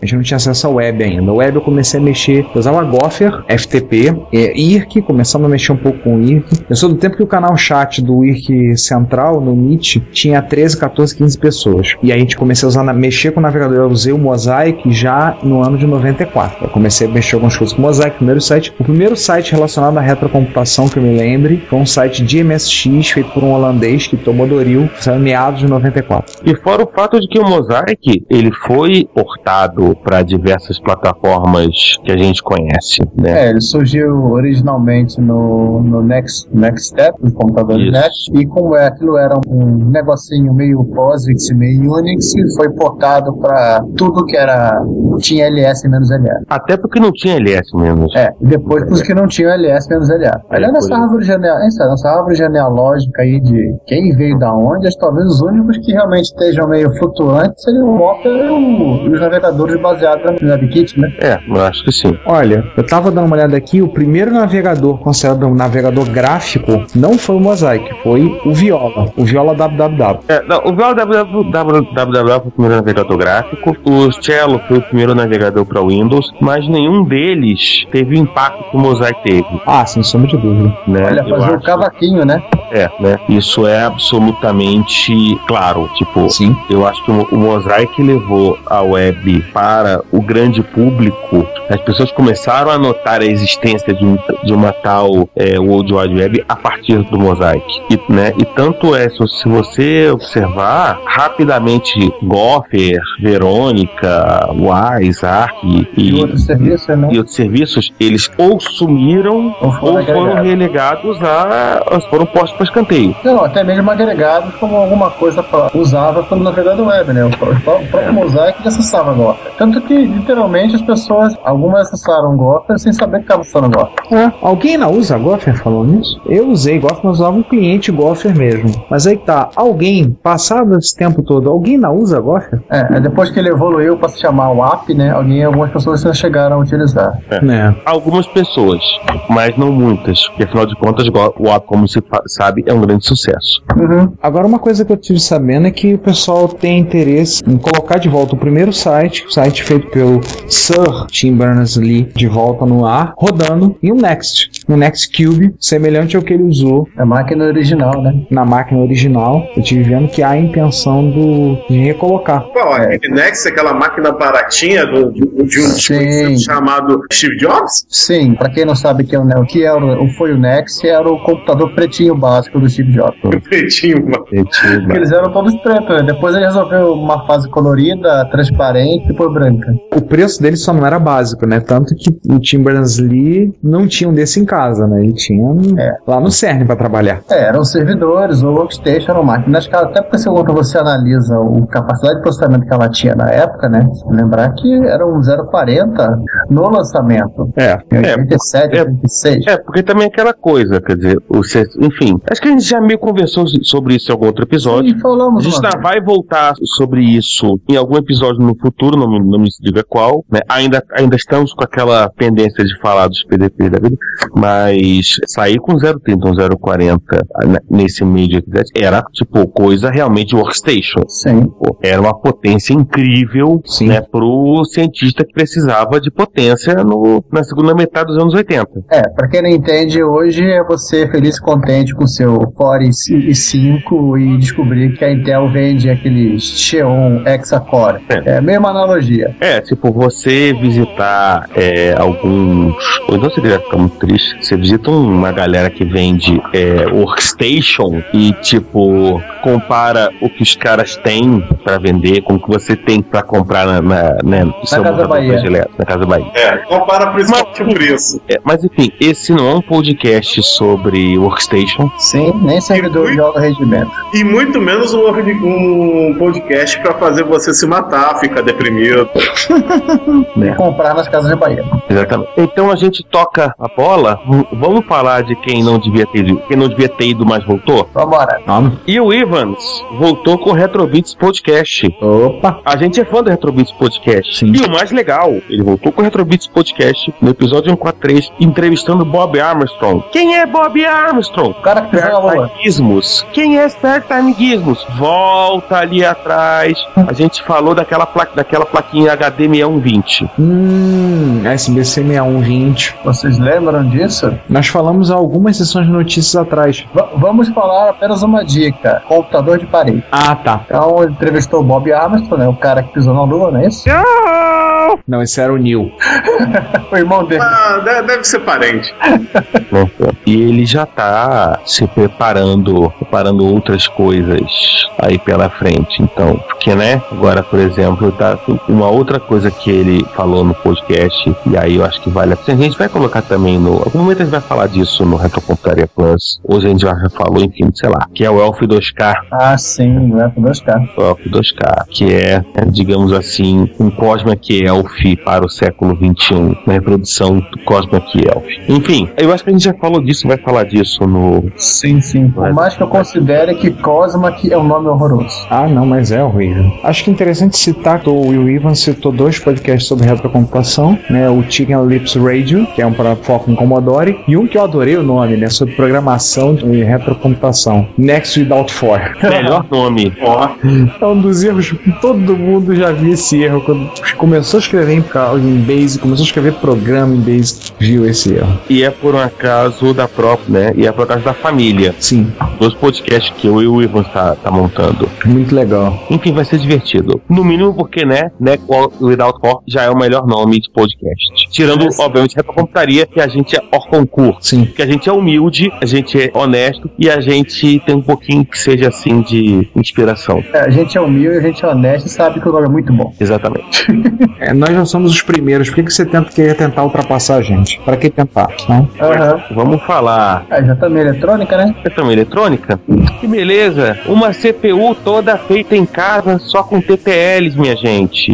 A gente não tinha acesso ao web ainda. O web eu comecei a mexer, eu usava Gopher, FTP, é, IRC, começando a mexer um pouco com o IRC. Eu sou do tempo que o canal chat do IRC Central, no Meet, tinha 13, 14, 15 pessoas. E aí a gente comecei a usar, mexer com o navegador. Eu usei o Mosaic já no ano de 94. Eu comecei a mexer algumas coisas com o Mosaic, primeiro site. O primeiro site relacionado à retrocomputação que eu me lembre foi um site de MSX feito por um holandês que tomou Doril, saiu meados de 94. E fora o fato de que o Mosaic, ele foi portado para diversas plataformas que a gente conhece, né? É, ele surgiu originalmente no, no Next, Next Step, no computador Isso. Net, e como é, aquilo era um negocinho meio POSIX, meio Unix, foi portado para tudo que era tinha LS menos LA. Até porque não tinha LS menos. É, depois pros que não tinham LS menos LA. Aliás, nessa árvore, geneal, essa, nessa árvore genealógica aí de quem veio da onde, talvez os únicos que realmente estejam meio flutuantes seriam o Opera e os navegadores baseados no WebKit, né? É, eu acho que sim. Olha, eu tava dando uma olhada aqui, o primeiro navegador considerado um navegador gráfico não foi o Mosaic, foi o Viola, o Viola www. É, não, o www foi o primeiro navegador gráfico, o Cello foi o primeiro navegador para Windows, mas nenhum deles teve o impacto que o Mosaic teve. Ah, sem sombra de dúvida. Né? Olha, fazer o cavaquinho, né? É, né? Isso é absolutamente claro. Tipo, Sim. eu acho que o, o Mosaic levou a web para o grande público. As pessoas começaram a notar a existência de, um- de uma tal é, World Wide Web a partir do Mosaic. E, né? e tanto é, se se você observar, rapidamente Gopher, Verônica, Wise, Arc e, E outros serviços, né? e outros serviços, eles ou sumiram Ou foram ou foram relegados a. foram postos para escanteio. Não, até mesmo agregados como alguma coisa pra- usava pelo navegador web, né? O pró- o pró- o próprio Mosaic acessava Gopher. Tanto que, literalmente, as pessoas, algumas acessaram Gopher sem saber que estava acessando Gopher. É, alguém ainda usa Gopher falando nisso? Eu usei Gopher, mas usava um cliente Gopher mesmo. Mas aí tá, alguém, passado esse tempo todo, alguém ainda usa Gopher? É, aí depois que ele evoluiu para se chamar WAP, né? Alguém, algumas pessoas ainda chegaram a utilizar. Né. Algumas pessoas, mas não muitas, porque afinal de contas, o app, como se sabe, é um grande sucesso. Uhum. Agora, uma coisa que eu tive sabendo é que o pessoal tem interesse em colocar de volta o primeiro site, o site feito pelo Sir Tim Berners-Lee, de volta no ar, rodando em um Next, um Next Cube, semelhante ao que ele usou A máquina original, né? na máquina original. Eu tive vendo que há a intenção do, de recolocar. Qual? Aquele Nex, aquela máquina baratinha do, de, de um Sim. chamado Steve Jobs? Sim, para quem não sabe que é o, que era o, foi o Nex, era o computador pretinho básico do Steve Jobs. *laughs* Pretinho, mano. Porque eles eram todos pretos, né? Depois ele resolveu uma fase colorida, transparente e depois branca. O preço dele só não era básico, né? Tanto que o Tim Berners-Lee não tinha um desse em casa, né? Ele tinha É. lá no CERN para trabalhar. É, eram servidores ou workstation, eram máquinas. que- Até porque quando você analisa a capacidade de processamento que ela tinha na época, né? Lembrar que era um 040 no lançamento. É. Em É, 87, é- 86. É, porque também é aquela coisa, quer dizer, o, enfim, acho que a gente já meio conversou sobre isso em algum outro episódio. Sim, falamos A gente ainda vez. vai voltar sobre isso em algum episódio no futuro, não me, não me diga qual. Né? Ainda, ainda estamos com aquela tendência de falar dos PDP da vida, mas sair com 030, um 040 né, nesse 87 era tipo coisa realmente workstation. Sim. Era uma potência incrível Sim. né, pro cientista que precisava de potência no, na segunda metade dos anos 80. É, pra quem não entende, hoje é você feliz e contente com seu Core i5 e descobrir que a Intel vende aquele Xeon Hexa-Core. É. É a mesma analogia. É, tipo, você visitar é, alguns. Ou então seria ficar muito triste. Você visita uma galera que vende é, workstation e, tipo, compara o que os caras têm pra vender com o que você tem pra comprar na, na, né, no seu Casa montador Bahia. na Casa Bahia. É, compara principalmente o preço. É, mas enfim, esse não é um podcast sobre workstation. Sim, nem servidor fui- joga rendimento. E muito menos um, um podcast pra fazer você se matar, ficar deprimido. *laughs* E comprar nas casas de Bahia. Exatamente. Então a gente toca a bola. Vamos falar de quem não devia ter ido, quem não devia ter ido, mas voltou. Vambora. Vamos. E o Evans voltou com o Retrobits Podcast. Opa. A gente é fã do Retrobits Podcast. Sim. E o mais legal, ele voltou com o Retrobits Podcast no episódio 143, entrevistando Bob Armstrong. Quem é Bob Armstrong? O cara que pisou na lua. Gizmos. Quem é Spare Time Gizmos? Volta ali atrás. A gente falou daquela, pla daquela plaquinha HD 6120. Hum, SBC 6120. Vocês lembram disso? Nós falamos algumas sessões de notícias atrás. Va- vamos falar apenas uma dica: computador de parede. Ah, tá. Então ele entrevistou o Bob Armstrong, né? O cara que pisou na lua, não é isso? *laughs* Não, esse era o Neil. *laughs* O irmão dele. Ah, de- deve ser parente. *laughs* E ele já tá se preparando, preparando outras coisas aí pela frente. Então, porque, né? Agora, por exemplo, tá uma outra coisa que ele falou no podcast, e aí eu acho que vale a pena. A gente vai colocar também no. Algum momento a gente vai falar disso no Retrocomputaria Plus. Hoje a gente já falou, enfim, sei lá, que é o Elf 2K. Ah, sim, vai pro 2K. O Elf 2K, que é, é, digamos assim, um Cosmic Elf para o século XXI, uma reprodução do Cosmic Elf. Enfim, eu acho que a gente já falou disso, vai falar disso no. Sim, sim. Por mais que eu considere que Cosma que é um nome horroroso. Ah, não, mas é horrível. Acho que é interessante citar que o Will Evans citou dois podcasts sobre retrocomputação, né? O Chicken Lips Radio, que é um para foco em Commodore, e um que eu adorei o nome, né? Sobre programação de retrocomputação. Next Without For. *laughs* Melhor nome. Ó, É um dos erros que todo mundo já viu esse erro. Quando começou a escrever em, em Basic, começou a escrever programa em Basic, viu esse erro. E é por um acaso da própria, né? E é por acaso da família. Sim, Dos podcasts que eu e o Ivan tá, tá montando. muito legal. Enfim, vai ser divertido. No mínimo porque, né? né Without For já é o melhor nome de podcast. Tirando, obviamente, a computaria, que a gente é Orconcourt. Sim. Que a gente é humilde, a gente é honesto e a gente tem um pouquinho que seja assim de inspiração. É, a gente é humilde, a gente é honesto e sabe que o nome é muito bom. Exatamente. *laughs* É, nós já somos os primeiros. Por que, que você tenta, quer tentar ultrapassar a gente? Para que tentar? Não? Aham. Vamos falar É, já também eletrônica, né? questão eletrônica? Que beleza! Uma CPU toda feita em casa só com TTLs, minha gente.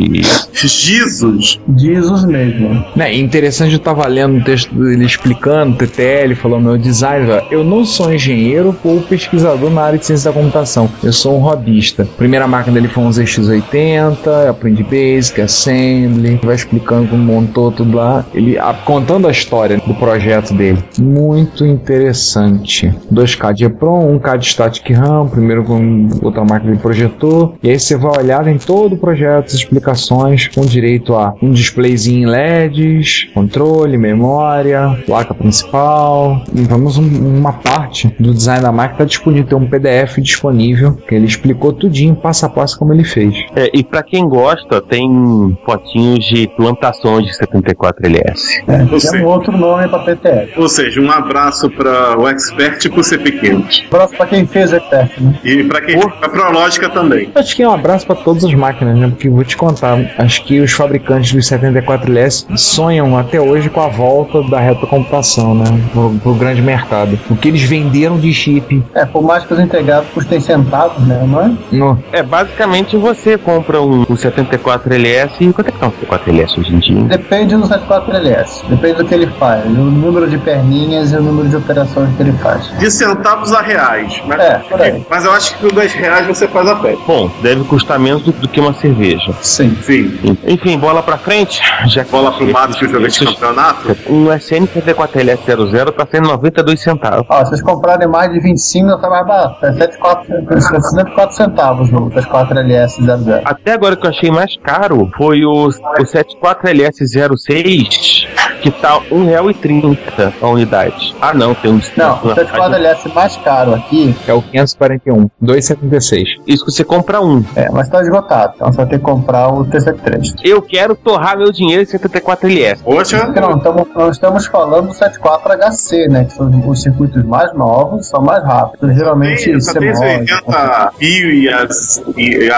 Jesus. Jesus mesmo. Né, interessante, eu tava lendo um texto dele explicando, TTL, falou meu design, eu não sou engenheiro ou pesquisador na área de ciência da computação, eu sou um hobbyista. Primeira máquina dele foi um ZX80, eu aprendi Basic, Assembly, vai explicando como montou tudo lá, ele a- contando a história do projeto dele. Muito interessante. 2K de EPROM, 1K de Static RAM, primeiro com outra máquina de projetor, e aí você vai olhar em todo o projeto, as explicações, com direito a um displayzinho em LEDs, controle, memória, placa principal. E vamos um- uma parte do design da máquina está disponível, tem um PDF disponível, que ele explicou tudinho, passo a passo como ele fez. É, e pra quem gosta, tem fotinhos de plantações de 74LS. É, tem um outro nome pra PTL. Ou seja, um abraço para o expert e pro CP Quente. Próximo pra quem fez o expert, né? E para quem pra Prológica também. Acho que é um abraço para todas as máquinas, né? Porque vou te contar, acho que os fabricantes dos 74LS sonham até hoje com a volta da retrocomputação, né? Pro, pro grande mercado. O que eles venderam de chip É, por mais que os integrados custem centavos, né? Não é? no, É, basicamente você compra um, um 74LS e quanto é que tá um 74LS hoje em dia? Depende do 74LS. Depende do que ele faz. O número de perninhas e o número de operações que ele faz. De centavos a reais. Mas, É, por aí. mas eu acho que com 10 reais você faz a pé. Bom, deve custar menos do, do que uma cerveja. Sim. Sim. Enfim, bola pra frente. Já que Bola pro mato que eu joguei de campeonato. Um SN74LS00 tá sendo 92 centavos. Ó, se vocês comprarem mais de 25, tá mais barato. É 74, 74 centavos no 74LS00. Até agora que eu achei mais caro foi o, o 74LS06 que tá R$1,30 a unidade. Ah, não, tem um Não, o 74LS mais caro aqui É o 541, 276. Isso que você compra um. é, mas tá esgotado. Então você vai ter que comprar o T73. Eu quero torrar meu dinheiro em 74LS. Poxa, Porque não, estamos, nós estamos falando do 74HC, né? Que são os circuitos mais novos, são mais rápidos. Geralmente tem, esse CMOS, 80 Rio e, az,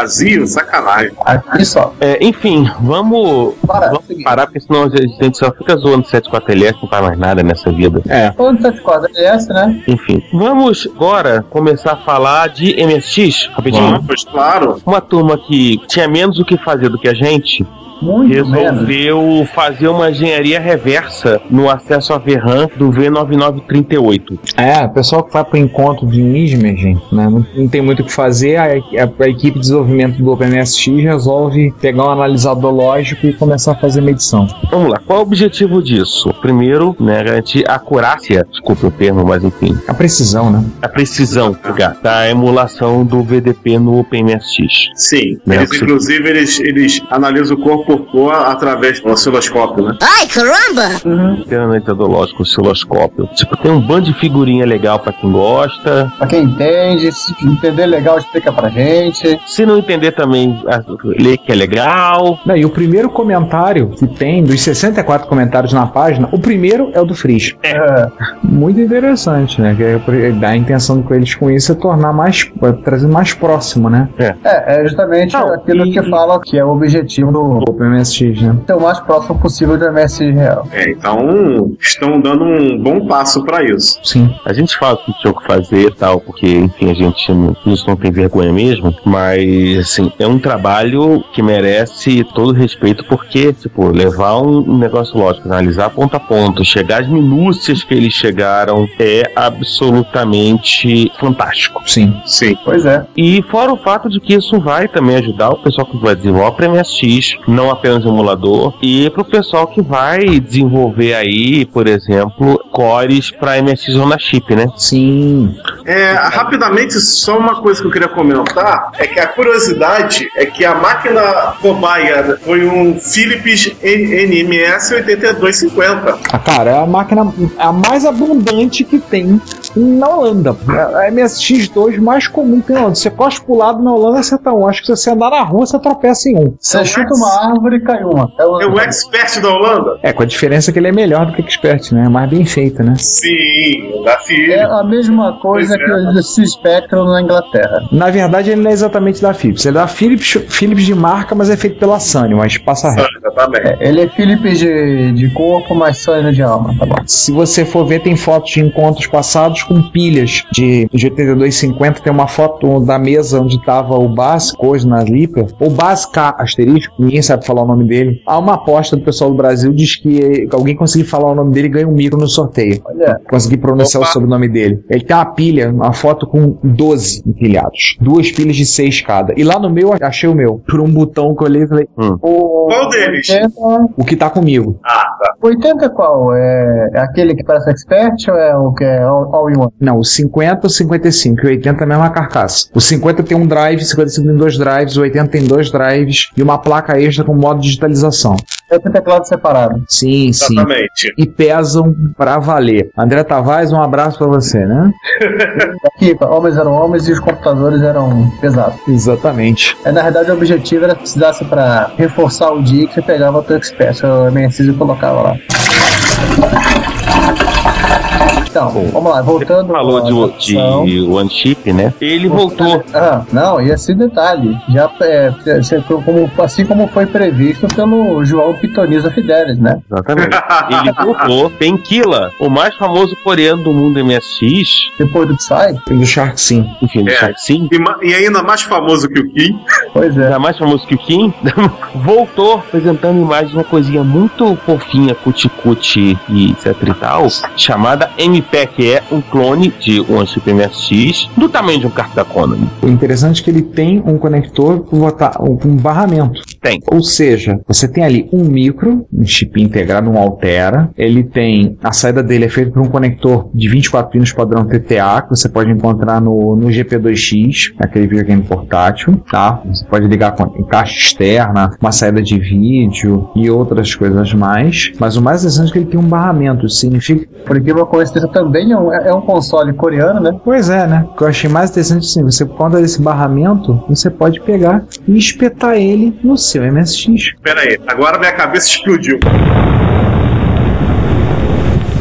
Azio, sacanagem. Aqui só. É, enfim, vamos, Para, vamos parar, porque senão a gente só fica zoando 74LS, não faz mais nada nessa vida. É. Falando do 74LS, né? Enfim, vamos agora começar a falar de MSX, rapidinho. Pois claro. Uma turma que tinha menos o que fazer do que a gente, Muito menos. resolveu fazer uma engenharia reversa no acesso a VRAM do V9938. É, o pessoal que vai pro encontro de Nismergen, né? Não, não tem muito o que fazer, a, a- a equipe de desenvolvimento do OpenMSX resolve pegar um analisador lógico e começar a fazer medição. Vamos lá, qual é o objetivo disso? Primeiro, né, garantir a acurácia, desculpe o termo, mas enfim, A precisão, né? a precisão da emulação do VDP no OpenMSX. Sim. Né, Eles, inclusive, eles, eles analisam o corpo por cor através do osciloscópio, né? Ai, caramba! Tem analisador lógico, osciloscópio. Tipo, tem um bando de figurinha legal pra quem gosta. Pra quem entende, se entender legal, explica pra gente. Se não entender também, lê que é legal. Não, e o primeiro comentário que tem, dos 64 comentários na página, o primeiro é o do Frisch. É, Muito interessante, né? Que é- dá a intenção com eles com isso é tornar mais, é trazer mais próximo, né? é, é justamente Não, aquilo e- que fala que é o objetivo do O OpenMSX, né? ser o mais próximo possível do MSX real. É, então estão dando um bom passo para isso. Sim. A gente fala que tinha o que fazer e tal, porque, enfim, a gente não, isso não tem vergonha mesmo, mas, assim, é um trabalho que merece todo respeito, porque, tipo, levar um negócio lógico, analisar ponto a ponto, chegar às minúcias que eles chegaram, é absolutamente fantástico. Sim. Sim. Pois é. E fora o fato de que isso vai também ajudar o pessoal que vai desenvolver para MSX, não apenas emulador, e para o pessoal que vai desenvolver aí, por exemplo, cores para MSX Zona Chip, né? Sim. É, rapidamente, só uma coisa que eu queria comentar é que a curiosidade é que a máquina cobaia foi um Philips N- NMS 8250. Ah, cara, é a máquina a mais abundante que tem na Holanda. É a MSX2 mais comum que tem na Holanda. Você costa pro lado na Holanda, você tá um. Acho que se você andar na rua, você tropeça em um. Você chuta uma árvore e cai uma. É o- É o expert da Holanda? É, com a diferença que ele é melhor do que o Expert, né? É mais bem feito, né? Sim, da É Philips. a mesma coisa Pois que é. o Spectrum na Inglaterra. Na verdade, ele não é exatamente da Philips. Ele é da Philips, Philips de marca, mas é feito pela Sony, mas passa reto. Exatamente. É, ele é Philips de, de corpo, mas Sony de alma, tá bom. Se você for ver, tem fotos de encontros passados com pilhas de, de 8250. Tem uma foto da mesa onde estava o Bas, hoje na Lipa. O Bas K, asterisco, ninguém sabe falar o nome dele. Há uma aposta do pessoal do Brasil, diz que alguém conseguir falar o nome dele ganha um micro no sorteio. Olha, Consegui pronunciar Opa. o sobrenome dele. Ele tem uma pilha, uma foto com 12 empilhados. Duas pilhas de 6 cada. E lá no meu, achei o meu. Por um botão que eu olhei e falei, o Qual deles? 80, o que tá comigo? Ah, tá. 80 qual? É, é aquele que parece Expert ou é o que é all, all in one? Não, o 50 ou 55, e o 80 é a mesma carcaça. O 50 tem um drive, o 55 tem dois drives, o 80 tem dois drives e uma placa extra com modo de digitalização. É o teclado separado. Sim, sim. Exatamente. E pesam pra valer. André Tavares, um abraço pra você, né? *laughs* Aqui, homens eram homens e os computadores eram pesados. Exatamente. É, na verdade, o objetivo era que precisasse para reforçar o dia que você pegava o teu Expert, o MSX e colocava lá. Thank you. Então, vamos lá, voltando. Falou à de, de One Chip, né? Ele voltou. Ah, não, e esse detalhe, já é, como, assim como foi previsto pelo João Pitoniza Fidelis, né? Exatamente. Ele *laughs* voltou. Tenkila, o mais famoso coreano do mundo MSX. Depois do Psy, E do Shark Sim. Enfim, do É. Shark Sim. E, e ainda mais famoso que o Kim. pois é. Ainda mais famoso que o Kim, *laughs* voltou apresentando imagens de uma coisinha muito fofinha, cuti-cuti e etc e tal, chamada MP, que é um clone de um chip MSX do tamanho de um carro da Konami. O interessante é que ele tem um conector um barramento. Tem. Ou seja, você tem ali um micro, um chip integrado, um Altera. Ele tem. A saída dele é feita por um conector de 24 pinos padrão TTA, que você pode encontrar no, no GP2X, aquele videogame portátil, tá? Você pode ligar com caixa externa, uma saída de vídeo e outras coisas mais. Mas o mais interessante é que ele tem um barramento. Isso significa. Por incrível que pareça, também é um, é um console coreano, né? Pois é, né? O que eu achei mais interessante assim, você por conta desse barramento, você pode pegar e espetar ele no seu MSX. Pera aí, agora minha cabeça explodiu.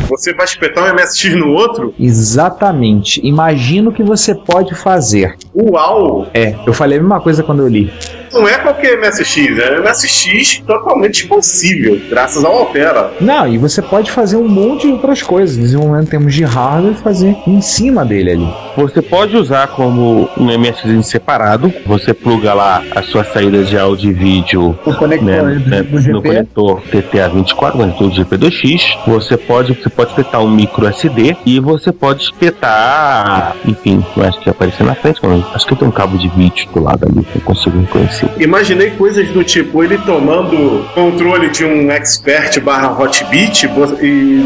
Você vai espetar um MSX no outro? Exatamente. Imagina o que você pode fazer. Uau! É, eu falei a mesma coisa quando eu li. Não é qualquer MSX, é um MSX totalmente expansível, graças ao Altera. Não, e você pode fazer um monte de outras coisas, desenvolvendo em termos de hardware, fazer em cima dele ali. Você pode usar como um MSX separado. Você pluga lá as suas saídas de áudio e vídeo O conector né, né, no conector TTA24, conector do GP2X. Você pode, você pode espetar um micro SD e você pode espetar, enfim, eu acho que aparecer na frente. Acho que tem um cabo de vídeo do lado ali que eu consigo reconhecer. Imaginei coisas do tipo ele tomando controle de um expert barra hotbit e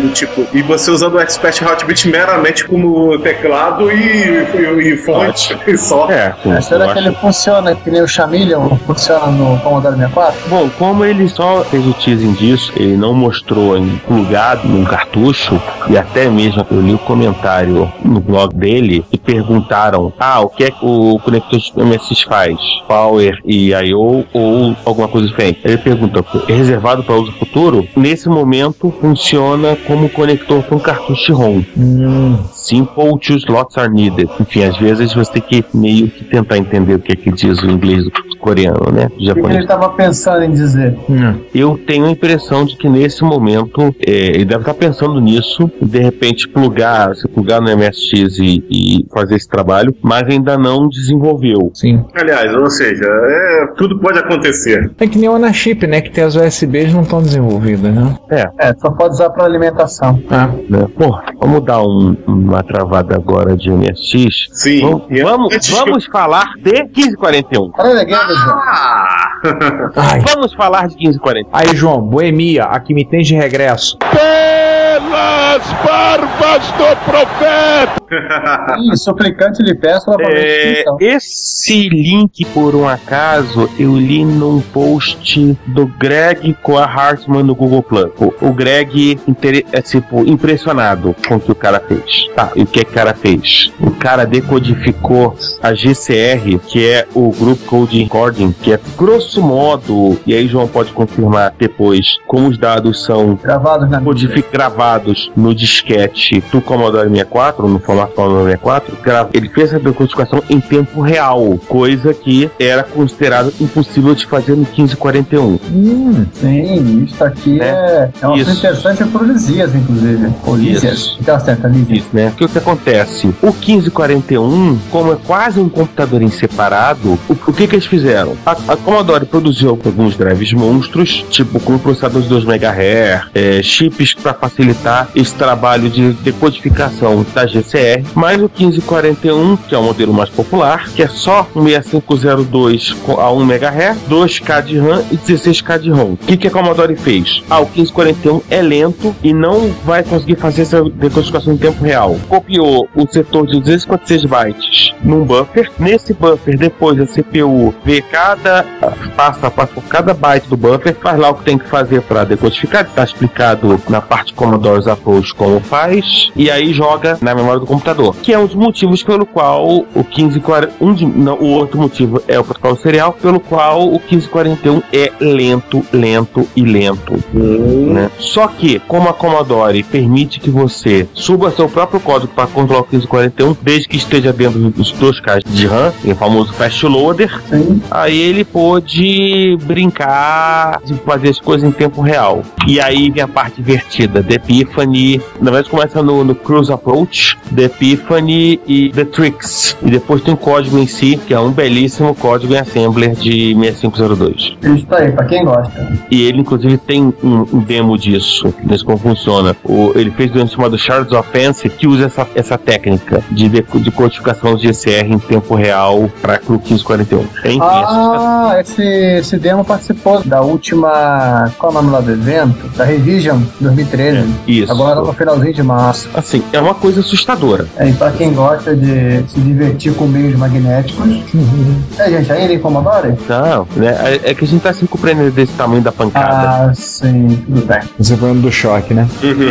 do tipo e você usando o expert hotbit meramente como teclado e, e, e fonte e só. É, Mas será que acho- ele funciona que nem o Chameleon funciona no Commodore 64? Bom, como ele só fez o teasing disso, ele não mostrou em plugado num cartucho, e até mesmo eu li o comentário no blog dele e perguntaram: ah, o que é que o conector de MSX faz? Power e I.O. ou alguma coisa diferente? Ele pergunta: é reservado para uso futuro? Nesse momento funciona como conector para um cartucho ROM. Simple two slots are needed. Enfim, às vezes você tem que meio que tentar entender o que é que diz o inglês do coreano, né? O que ele estava pensando em dizer? Eu tenho a impressão de que nesse momento é, ele deve estar pensando nisso, e de repente plugar, se plugar no MSX e, e fazer esse trabalho, mas ainda não desenvolveu. Sim. Aliás, ou seja, é, tudo pode acontecer. É que nem o Anachip, né? Que tem as USBs não estão desenvolvidas, né? É, só pode usar para alimentação. Né? Pô, vamos dar um- uma travada agora de MSX. Sim. Vamos, vamos, antes vamos falar de 1541. Olha legal, João. Ah! *laughs* Ai. Vamos falar de 1541. Aí, João, Boemia, aqui me tem de regresso. Ih, *laughs* suplicante lhe peço É, esse link, por um acaso, eu li num post do Greg com a Hartman no Google Plus. O, o Greg é tipo impressionado com o que o cara fez. Tá, e o que, que o cara fez? O cara decodificou a GCR, que é o Group Code Recording, que é grosso modo, e aí João pode confirmar depois, como os dados são Gravados na codific gravados no disquete do Commodore 64, no formato Commodore 64, gra- ele fez essa decodificação em tempo real, coisa que era considerado impossível de fazer no 1541. Hum, sim, isso aqui é, é uma Isso. interessante para o Lisias, inclusive. O Lisias. Isso. Tá certo, Lisias. Isso, né? O que acontece? O 1541, como é quase um computador em separado, o, o que que eles fizeram? A, a Commodore produziu alguns drives monstros, tipo com processador de 2 MHz, é, chips para facilitar esse trabalho de decodificação da GCR, mas o 1541, que é o modelo mais popular, que é só um 6502 com- a 1 MHz, 2K de RAM e 16K de ROM. O que, que a Commodore fez? Ah, o 1541 é lento e não vai conseguir fazer essa decodificação em tempo real. Copiou o setor de 256 bytes num buffer. Nesse buffer, depois a CPU vê cada passo a passo por cada byte do buffer, faz lá o que tem que fazer para decodificar. Está explicado na parte Commodore's Approach como faz, e aí joga na memória do computador. Que é um dos motivos pelo qual o 1540. Um de- não, o outro motivo é o protocolo serial, pelo qual o 1541 é lento, lento e lento né? Só que, como a Commodore permite que você suba seu próprio código para controlar o 1541, desde que esteja dentro dos dois K de RAM, o famoso fast loader, Sim. aí ele pôde brincar de fazer as coisas em tempo real. E aí vem a parte divertida, The Epiphany, na verdade começa no, no Cruise Approach, The Epiphany e The Tricks. E depois tem o código em si, que é um belíssimo código em assembler de 6502. Isso aí, pra quem gosta. E ele, inclusive, tem um, demo disso, desse como funciona. O, ele fez um chamado Shards Offense, que usa essa, essa técnica de, de, de codificação de GCR em tempo real para CRU 1541. É incrível. Ah, esse, esse demo participou da última. Qual é o nome lá do evento? Da Revision 2013. É, isso. Agora no finalzinho de março. Assim, é uma coisa assustadora. É, e pra quem gosta de se divertir com meios magnéticos. É, gente, ainda em Commodore? Não, né? É, é que a gente tá se compreendendo desse tamanho da pancada. Ah, sim, tudo bem. Você falando do choque, né?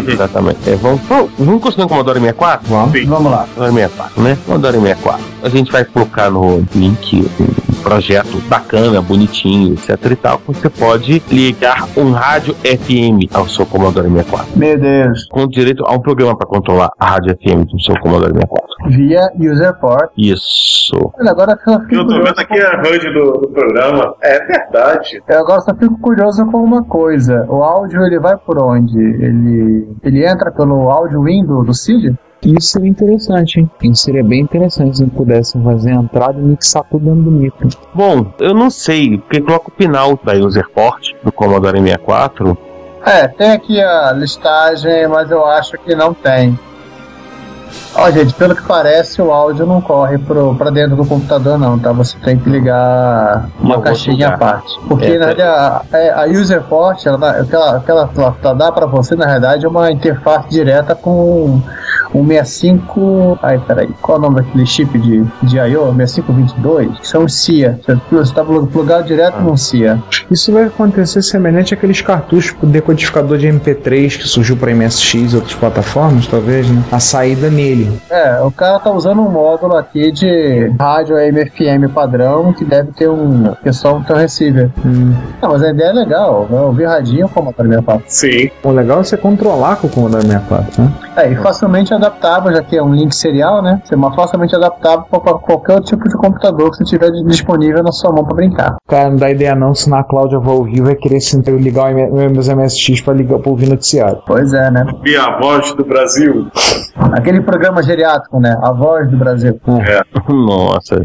Exatamente. É, vamos, vamos, vamos continuar com o Commodore 64? Vamos. Vamos lá. Commodore 64, né? Commodore 64. A gente vai colocar no link um projeto bacana, bonitinho, etc e tal. Você pode ligar um rádio FM ao seu Commodore 64. Meu Deus. Com direito a um programa para controlar a rádio FM do seu Commodore 64. Via user port. Isso. Olha, agora eu fico Eu tô curioso. vendo aqui a HUD do, do programa. É verdade. Eu agora só fico curioso com uma coisa. O áudio ele vai por onde? Ele, ele entra pelo áudio Windows do CID? Isso seria interessante, hein? Isso seria bem interessante se eles pudessem fazer a entrada e mixar tudo dentro do micro. Bom, eu não sei, porque coloca o pinal da Userport do Commodore 64. É, tem aqui a listagem, mas eu acho que não tem. Ó, gente, pelo que parece, o áudio não corre pro, pra dentro do computador, não, tá? Você tem que ligar uma caixinha à parte. Porque, É, na realidade, a, é, a user port, ela, dá- o que ela, dá pra você, na realidade, é uma interface direta com um 65. Ai, peraí, qual é o nome daquele chip de, de I.O.? 6522? Que são os CIA. Você tá plugado direto num CIA. Isso vai acontecer semelhante àqueles cartuchos pro decodificador de MP3 que surgiu para MSX e outras plataformas, talvez, né? A saída nele. É, o cara tá usando um módulo aqui de rádio AM/FM padrão que deve ter um. que é só um teu receiver. Hum. Não, mas a ideia é legal, vai ouvir radinho como a 64. Sim. O legal é você controlar com o Commodore 64, né? É, e facilmente adaptável, já que é um link serial, né? Você é facilmente adaptável para qualquer tipo de computador que você tiver disponível na sua mão para brincar. Cara, não dá ideia não se na Cláudia vai ouvir vai querer se eu ligar o meus MSX pra ligar pra ouvir noticiário. Pois é, né? E a voz do Brasil. Aquele programa geriátrico, né? A voz do Brasil. *laughs* Nossa. *laughs*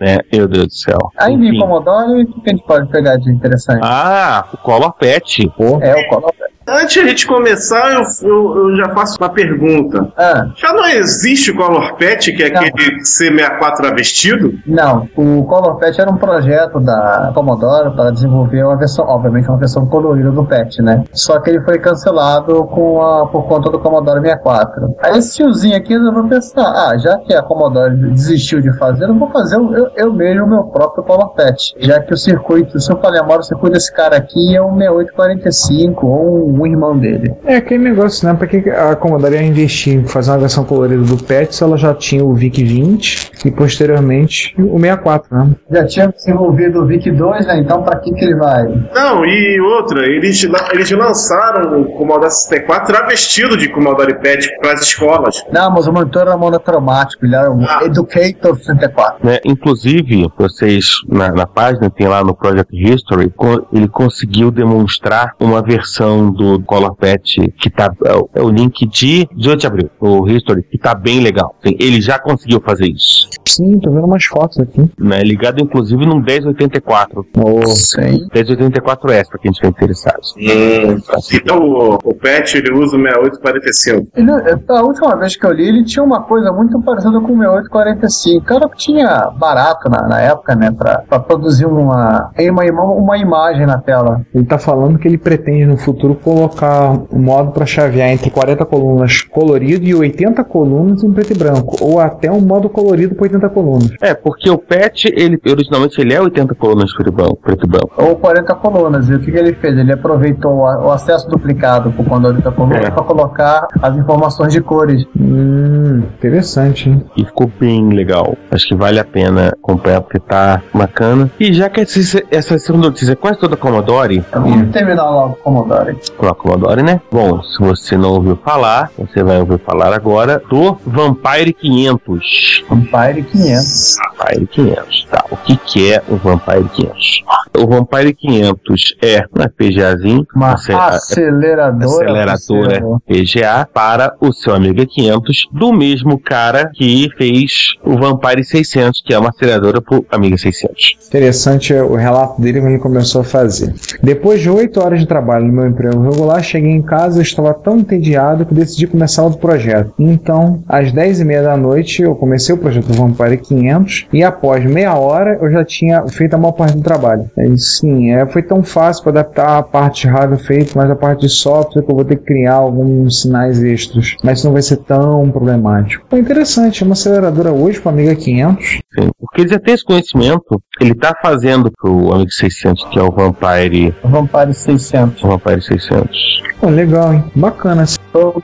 é, meu Deus do céu. Ainda em Enfim. Commodore, o que a gente pode pegar de interessante? Ah, o Color Pet. É o Commodore. Antes de a gente começar, eu, eu- eu já faço uma pergunta. Ah, Já não existe o Color Pet, que é Não. aquele C64 travestido? Não, o Color Pet era um projeto da Commodore para desenvolver uma versão, obviamente uma versão colorida do Pet, né? Só que ele foi cancelado com a, por conta do Commodore 64. Aí esse tiozinho aqui resolveu pensar, ah, já que a Commodore desistiu de fazer, eu vou fazer eu, eu mesmo o meu próprio Color Pet. Já que o circuito, se eu falei a o circuito desse cara aqui é um 6845 ou um irmão dele. É aquele negócio, né? Pra que a Commodore ia investir em fazer uma versão colorida do PET se ela já tinha o VIC-20 e posteriormente o 64, né? Já tinha desenvolvido o VIC-2, né? Então pra que que ele vai? Não, e outra, eles, eles lançaram o Commodore 64 travestido de Commodore Pet para as escolas. Não, mas o monitor era monocromático, ele era o Ah. Educator 64. Né? Inclusive, vocês na, na página tem lá no Project History, ele conseguiu demonstrar uma versão do Color Pet que tá é o, é o link de 18 de abril, o History, que tá bem legal. Ele já conseguiu fazer isso, Sim, tô vendo umas fotos aqui. né? Ligado inclusive num 1084, Oh, Sim. 1084S para quem estiver interessado. Assim, Então o, o Pet ele usa o 6845. Ele, a última vez que eu li, ele tinha uma coisa muito parecida com o 6845. Cara, que tinha barato na, na época, né? Pra, pra produzir uma, uma, uma imagem na tela. ele tá falando que ele pretende no futuro colocar um modo para chavear entre 40 colunas colorido e 80 colunas em preto e branco, ou até um modo colorido para 80 colunas. É, porque o Pet, ele originalmente ele é 80 colunas preto e branco. Preto e branco. Ou 40 colunas. E o que, que ele fez? Ele aproveitou o, a- o acesso duplicado por quando 80 colunas É. para colocar as informações de cores. Hum, interessante, hein? E ficou bem legal. Acho que vale a pena comprar porque tá bacana. E já que essa, essa segunda notícia é quase toda Commodore, Então, vamos terminar logo com o Commodore. A Commodore, né? Bom, se você não ouviu falar, você vai ouvir falar agora do Vampire 500. Vampire 500. Vampire 500, tá? O que que é o Vampire 500? O Vampire 500 é uma PGAzinho, Uma ace- aceleradora. aceleradora PGA para o seu Amiga 500, do mesmo cara que fez o Vampire 600, que é uma aceleradora pro Amiga 600. Interessante o relato dele quando ele começou a fazer. Depois de oito horas de trabalho no meu emprego regular, cheguei em casa e estava tão entediado que decidi começar outro projeto. Então, às dez e meia da noite, eu comecei o projeto Vampire 500 e após meia hora eu já tinha feito a maior parte do trabalho. E, sim, é, foi tão fácil para adaptar a parte de hardware feita, mas a parte de software que eu vou ter que criar alguns sinais extras. Mas não vai ser tão problemático. Foi interessante, é uma aceleradora hoje para Amiga 500. Sim, porque ele já tem esse conhecimento, ele tá fazendo pro Amiga 600, que é o Vampire, Vampire 600. o Vampire 600. Pô, legal, hein? Bacana. Sob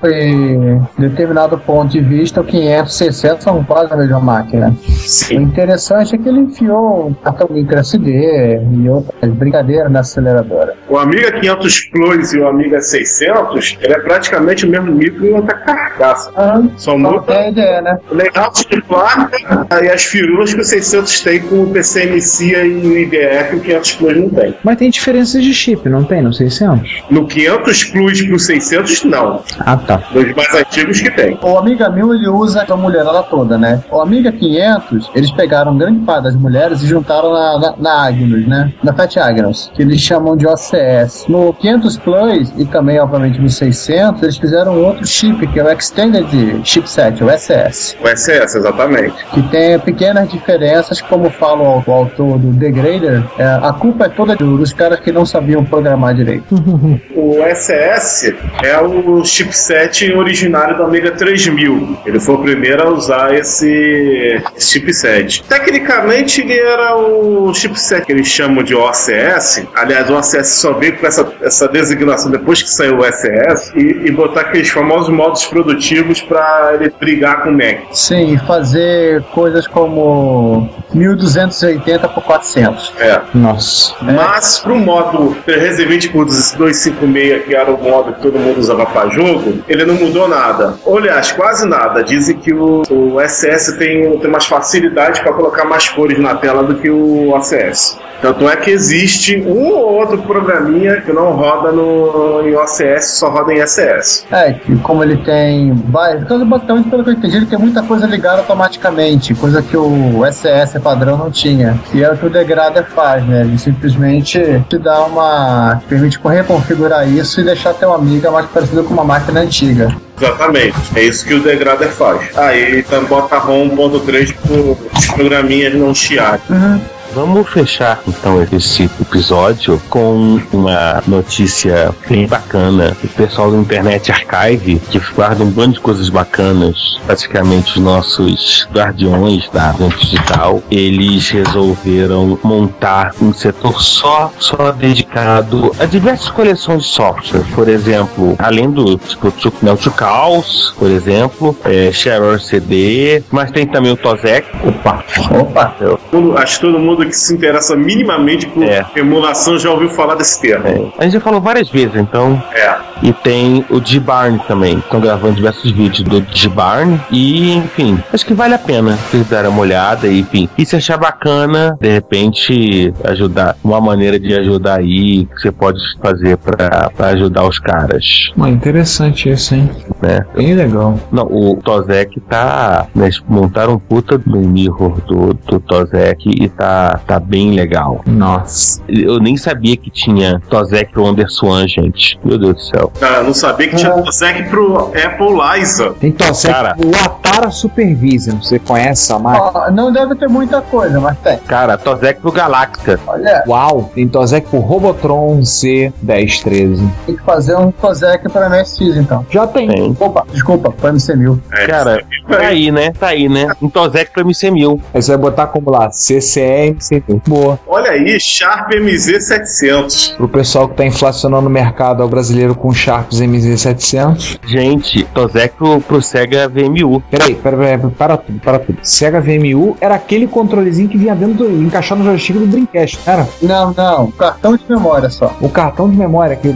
determinado ponto de vista, o 500 e 600 são quase a mesma máquina. O interessante é que ele enfiou um cartão micro SD e outras brincadeiras na aceleradora. O Amiga 500 Plus e o Amiga 600, ele é praticamente o mesmo micro e outra carcaça. Só Não muda tem ideia, né? o layout de placa e as firulas que o 600 tem com o PCMC e o IDE que o 500 Plus não tem. Mas tem diferenças de chip, não tem no 600? No 500 Plus pro 600, não. Ah, tá. Dos mais antigos que tem. O Amiga 1000 ele usa a mulherada toda, né? O Amiga 500, eles pegaram grande parte das mulheres e juntaram na, na, na Agnus, né? Na Fat Agnus, que eles chamam de OCS. No 500 Plus e também, obviamente, no 600, eles fizeram outro chip, que é o Extended Chipset, o SS. O SS, exatamente. que tem pequenas diferenças, como fala o, autor do Degrader, é, a culpa é toda do- dos caras que não sabiam programar direito. *laughs* O SS é o chipset originário do Amiga 3000. Ele foi o primeiro a usar esse, esse chipset. Tecnicamente, ele era o chipset que eles chamam de OCS. Aliás, o OCS só veio com essa, essa designação depois que saiu o SS e, e botar aqueles famosos modos produtivos para ele brigar com o Mac. Sim, e fazer coisas como 1280 por 400. É. Nossa. Mas pro modo 320 por 256, que era o modo que todo mundo usava para jogo, ele não mudou nada. Ou, aliás, quase nada. Dizem que o, o SS tem, tem mais facilidade para colocar mais cores na tela do que o ACS. Tanto é que existe um ou outro programinha que não roda no, em OCS, só roda em SS. É, que como ele tem. Então, basicamente, pelo que eu entendi, ele tem muita coisa ligada automaticamente, coisa que o SS padrão não tinha. E é o que o Degrader faz, né? Ele simplesmente te dá uma. te permite reconfigurar isso e deixar teu amiga mais parecido com uma máquina antiga. Exatamente, é isso que o Degrader faz. Aí então bota ROM 1.3 para os programinhas não chiarem. Vamos fechar então esse episódio com uma notícia bem bacana. O pessoal do Internet Archive, que guarda um bando de coisas bacanas, praticamente os nossos guardiões da arte digital, eles resolveram montar um setor só, só dedicado a diversas coleções de software. Por exemplo, além do tipo Tuk- né, o Tukaus, por exemplo, é, Shareware CD, mas tem também o Tozek. Opa! Opa! Todo- Acho que todo mundo que se interessa minimamente por É. emulação já ouviu falar desse termo. É, a gente já falou várias vezes, então. É. E tem o G-Barn também. Estão gravando diversos vídeos do G-Barn. E, enfim, acho que vale a pena vocês darem uma olhada. E, enfim, e se achar bacana, de repente, ajudar. Uma maneira de ajudar aí que você pode fazer pra, pra ajudar os caras, Mano, interessante isso, hein? né? Bem legal. Não, o Tozek tá. Né, montaram um puta do mirror do, do Tozek e tá, tá bem legal. Nossa. Eu nem sabia que tinha Tozek pro Underswan, gente. Meu Deus do céu. Cara, não sabia que tinha Tosec pro Apple Liza. Tem Tosec Cara. o Atara Supervision. Você conhece essa marca? Ó, não deve ter muita coisa, mas tem. Cara, Tozek pro Galacta. Olha, Uau! Tem Tosec pro Robotron C1013. tem que fazer um Cosec para MSX então. Já tem. Tem. Opa, desculpa, para MC1000. É, Cara, tá aí, né? Tá aí, né? Um Tozek pro MC1000. Aí você vai botar como lá? CCE MC1000. Boa. Olha aí, Sharp MZ700. Pro pessoal que tá inflacionando o mercado ao brasileiro com Sharps MZ700. Gente, Tosec pro, pro Sega VMU. Peraí, peraí, peraí, para tudo, para tudo. Sega VMU era aquele controlezinho que vinha dentro do. encaixado no joystick do Dreamcast, não era? Não, não. Cartão de memória só. O cartão de memória, que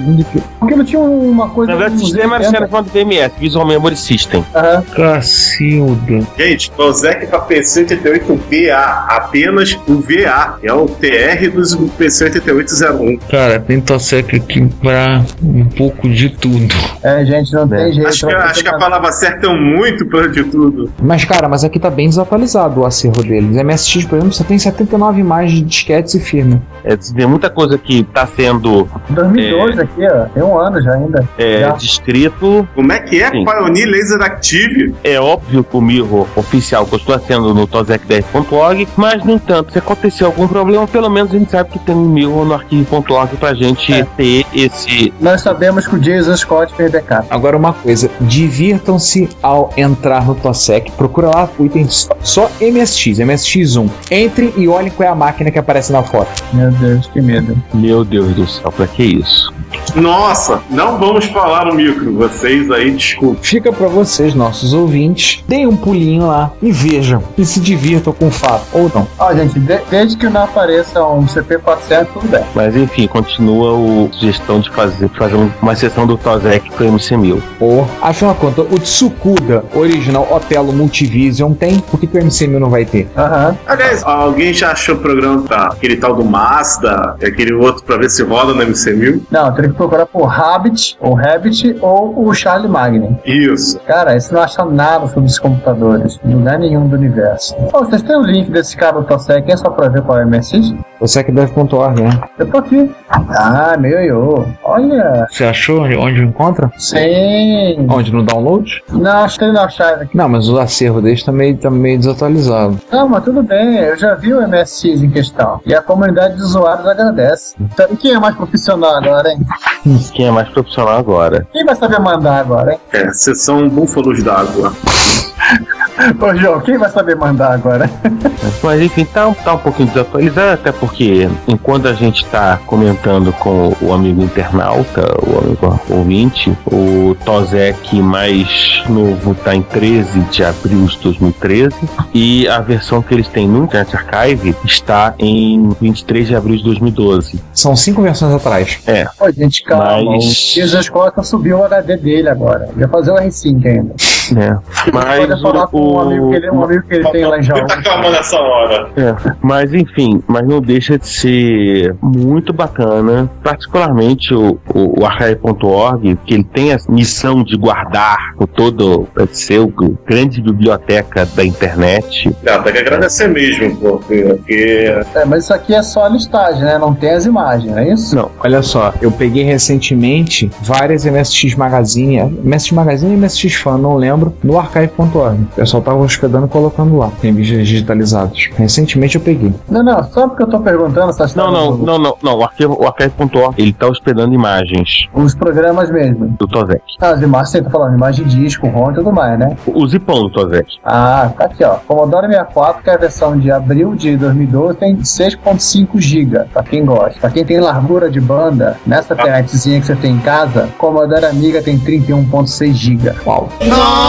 Porque não tinha uma coisa. Na verdade, o sistema era chamado VMS, Visual Memory System. Aham. Cacilda. Gente, Tosec pra PC88VA. Apenas o VA. É o TR dos PC8801. Cara, tem Tosec aqui pra um pouco de tudo. É, gente, não tem jeito. Acho que, acho que a palavra certa é muito pra de tudo. Mas, cara, mas aqui tá bem desatualizado o acervo deles. MSX, por exemplo, só tem 79 imagens de disquetes e firma. É, tem muita coisa que tá sendo 2012 aqui, ó. Tem um ano já ainda. é, Já. descrito. Como é que é? Sim. Pioneer Laser Active? É óbvio que o mirror oficial continua sendo no tosec10.org, mas, no entanto, se acontecer algum problema, pelo menos a gente sabe que tem um mirror no arquivo.org pra gente É. ter esse. Nós sabemos que o Jason Scott fez backup. Agora, uma coisa: divirtam-se ao entrar no Tosec. Procura lá o item só, só MSX, MSX1. Entre e olhem qual é a máquina que aparece na foto. Meu Deus, que medo. Meu Deus do céu, pra que isso? Nossa, não vamos falar no micro. Vocês aí, desculpa. Fica pra vocês, nossos ouvintes. Deem um pulinho lá e vejam. E se divirtam com o fato. Ou não. Ó, gente, de- desde que não apareça um CP400, tudo bem. Mas enfim, continua o sugestão de fazer, fazer uma sessão do Tosec pro MC1000. Ou, afinal de contas, o Tsukuda original Otelo Multivision tem. Por que, que o MC1000 não vai ter? Aham. Aliás, alguém já achou o programa pra aquele tal do Mazda, e aquele outro pra ver se roda no MC1000? Não, teria que procurar por Rabbit, ou Rabbit, ou o Charlie Magnin. Isso. Cara, esse não acha nada sobre os computadores, em lugar nenhum do universo. Ó, vocês têm o link desse cara do Tosec, é só pra ver qual é o MSX? Tosec10.org, né? Eu tô aqui. Ah, meu ioiô. Olha. Você achou onde encontra? Sim. Onde? No download? Não, acho que ele não achava aqui. Não, mas o acervo deles tá meio, tá meio desatualizado. Não, mas tudo bem, eu já vi o MSX em questão. E a comunidade de usuários agradece. Então, e quem é mais profissional agora, hein? *laughs* Quem é mais profissional agora? Quem vai saber mandar agora, hein? É, sessão Búfalos d'Água. *laughs* Ô, João, quem vai saber mandar agora? *laughs* Mas enfim, tá, tá um pouquinho desatualizado, até porque enquanto a gente tá comentando com o amigo internauta, o amigo ouvinte, o Tosec mais novo tá em 13 de abril de 2013 e a versão que eles têm no Internet Archive está em 23 de abril de 2012. São cinco versões atrás. É, Ô, gente, calma. Mas- O Jesus Costa subiu o HD dele agora. Vai fazer o R5 ainda. Né? Mas com um amigo que ele, um amigo que ele tem lá em Jaú. Muita calma nessa hora. É, mas enfim, mas não deixa de ser muito bacana, particularmente o, o, o Archive.org, que ele tem a missão de guardar o todo, o grande biblioteca da internet. Não, tem que agradecer mesmo, porque, porque É, mas isso aqui é só a listagem, né? Não tem as imagens, não é isso? Não, Olha só, eu peguei recentemente várias MSX Magazine, MSX Magazine e MSX Fan, não lembro, no archive.org. O pessoal tava hospedando e colocando lá, revistas digitalizadas. Recentemente eu peguei. Não, não, só porque eu tô perguntando essas não, não, coisas, não, não, não. O arquivo- Archive.org ele tá hospedando imagens Os programas mesmo. do Tosec. Ah, as imagens, você tá falando, imagem de disco, ROM e tudo mais, né? O zipão do Tosec. Ah, tá aqui, ó. Commodore 64, que é a versão de abril de 2012, tem 6.5 GB, pra quem gosta. Pra quem tem largura de banda, nessa internetzinha que você tem em casa, Commodore Amiga tem 31.6 GB. Uau.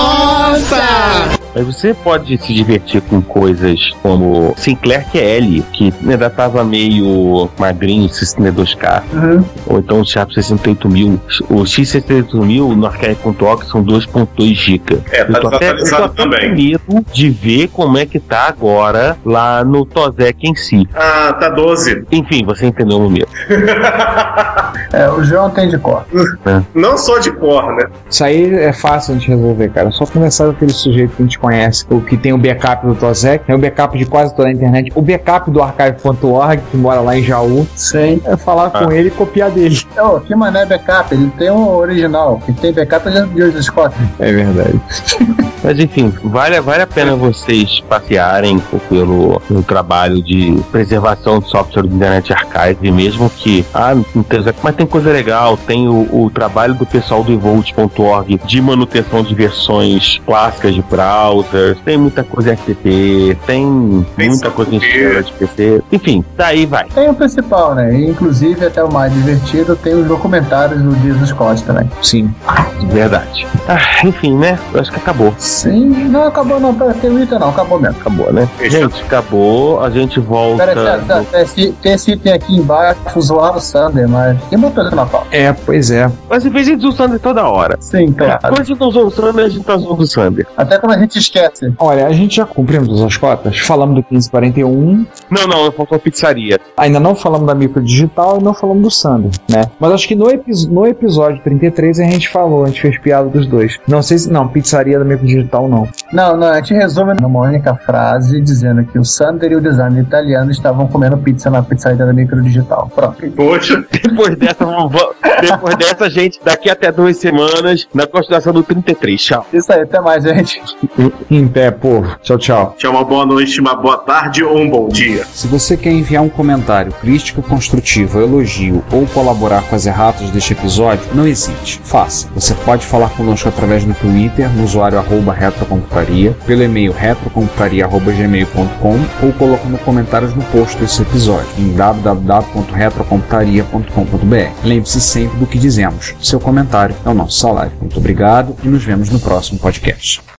Nossa! Mas você pode se divertir com coisas como Sinclair QL, que ainda tava meio magrinho, esse 62K. Uhum. Ou então o Sharp 68000. O X68000 no archive.org são 2.2 GB. É, tá eu tô até, eu tô até também. medo de ver como é que tá agora lá no Tosec em si. Ah, tá 12. Enfim, você entendeu o meu. *laughs* É, o João tem de cor. Não só de cor, né? Isso aí é fácil de resolver, cara. É só conversar com aquele sujeito que a gente conhece, o que tem o backup do Tosec, tem o backup de quase toda a internet, o backup do archive.org, que mora lá em Jaú. Sim. É falar com ele e copiar dele. Ô, que mané backup? Ele tem o original. Que tem backup é de Jesus Scott. É verdade. *laughs* Mas enfim, vale, vale a pena vocês passearem pelo, pelo trabalho de preservação de software do Internet Archive, mesmo que, ah, não tem, mas tem coisa legal, tem o, o trabalho do pessoal do Evolt.org de manutenção de versões clássicas de browser, browsers, tem muita coisa em FTP, tem muita coisa em sistema de PC. Enfim, daí vai. Tem o principal, né? Inclusive, até o mais divertido, tem os documentários do Jesus Scott também. Sim. Verdade. Ah, enfim, né? Eu acho que acabou. Sim, não acabou não, pra ter Twitter não, acabou mesmo. Acabou, né? Gente, acabou. A gente volta. Pera, pera, pera, tem esse- tem esse item aqui embaixo, zoar o Sander, mas quem botou isso na pauta? É, pois é. Mas em vez de usar o Sander toda hora. Sim, claro. Quando a gente não usou o Sander, a gente tá usando o Sander. Até quando a gente esquece. Olha, a gente já cumprimos as cotas. Falamos do 1541, Não, não, eu faltou a pizzaria. ainda não falamos da microdigital e não falamos do Sander, né? Mas acho que no, epi- no episódio 33 a gente falou, a gente fez piada dos dois. Não sei se. Não, pizzaria da microdigital não. Não, não, a gente resume numa única frase dizendo que o Sander e o designer italiano estavam comendo pizza na pizzaria da microdigital. Pronto. Poxa, Depois dessa, vamos- depois dessa, gente, daqui até duas semanas, na continuação do 33. Tchau. Isso aí, até mais, gente. Em pé, povo. Tchau, tchau. tchau, uma boa noite, uma boa tarde ou um bom dia. Se você quer enviar um comentário crítico, construtivo, elogio ou colaborar com as erratas deste episódio, não hesite, faça. Você pode falar conosco através do Twitter, no usuário arroba retrocomputaria, pelo e-mail retrocomputaria.gmail.com ou colocando comentários no post desse episódio em www.retrocomputaria.com.br. Lembre-se sempre do que dizemos. Seu comentário é o nosso salário. Muito obrigado e nos vemos no próximo podcast.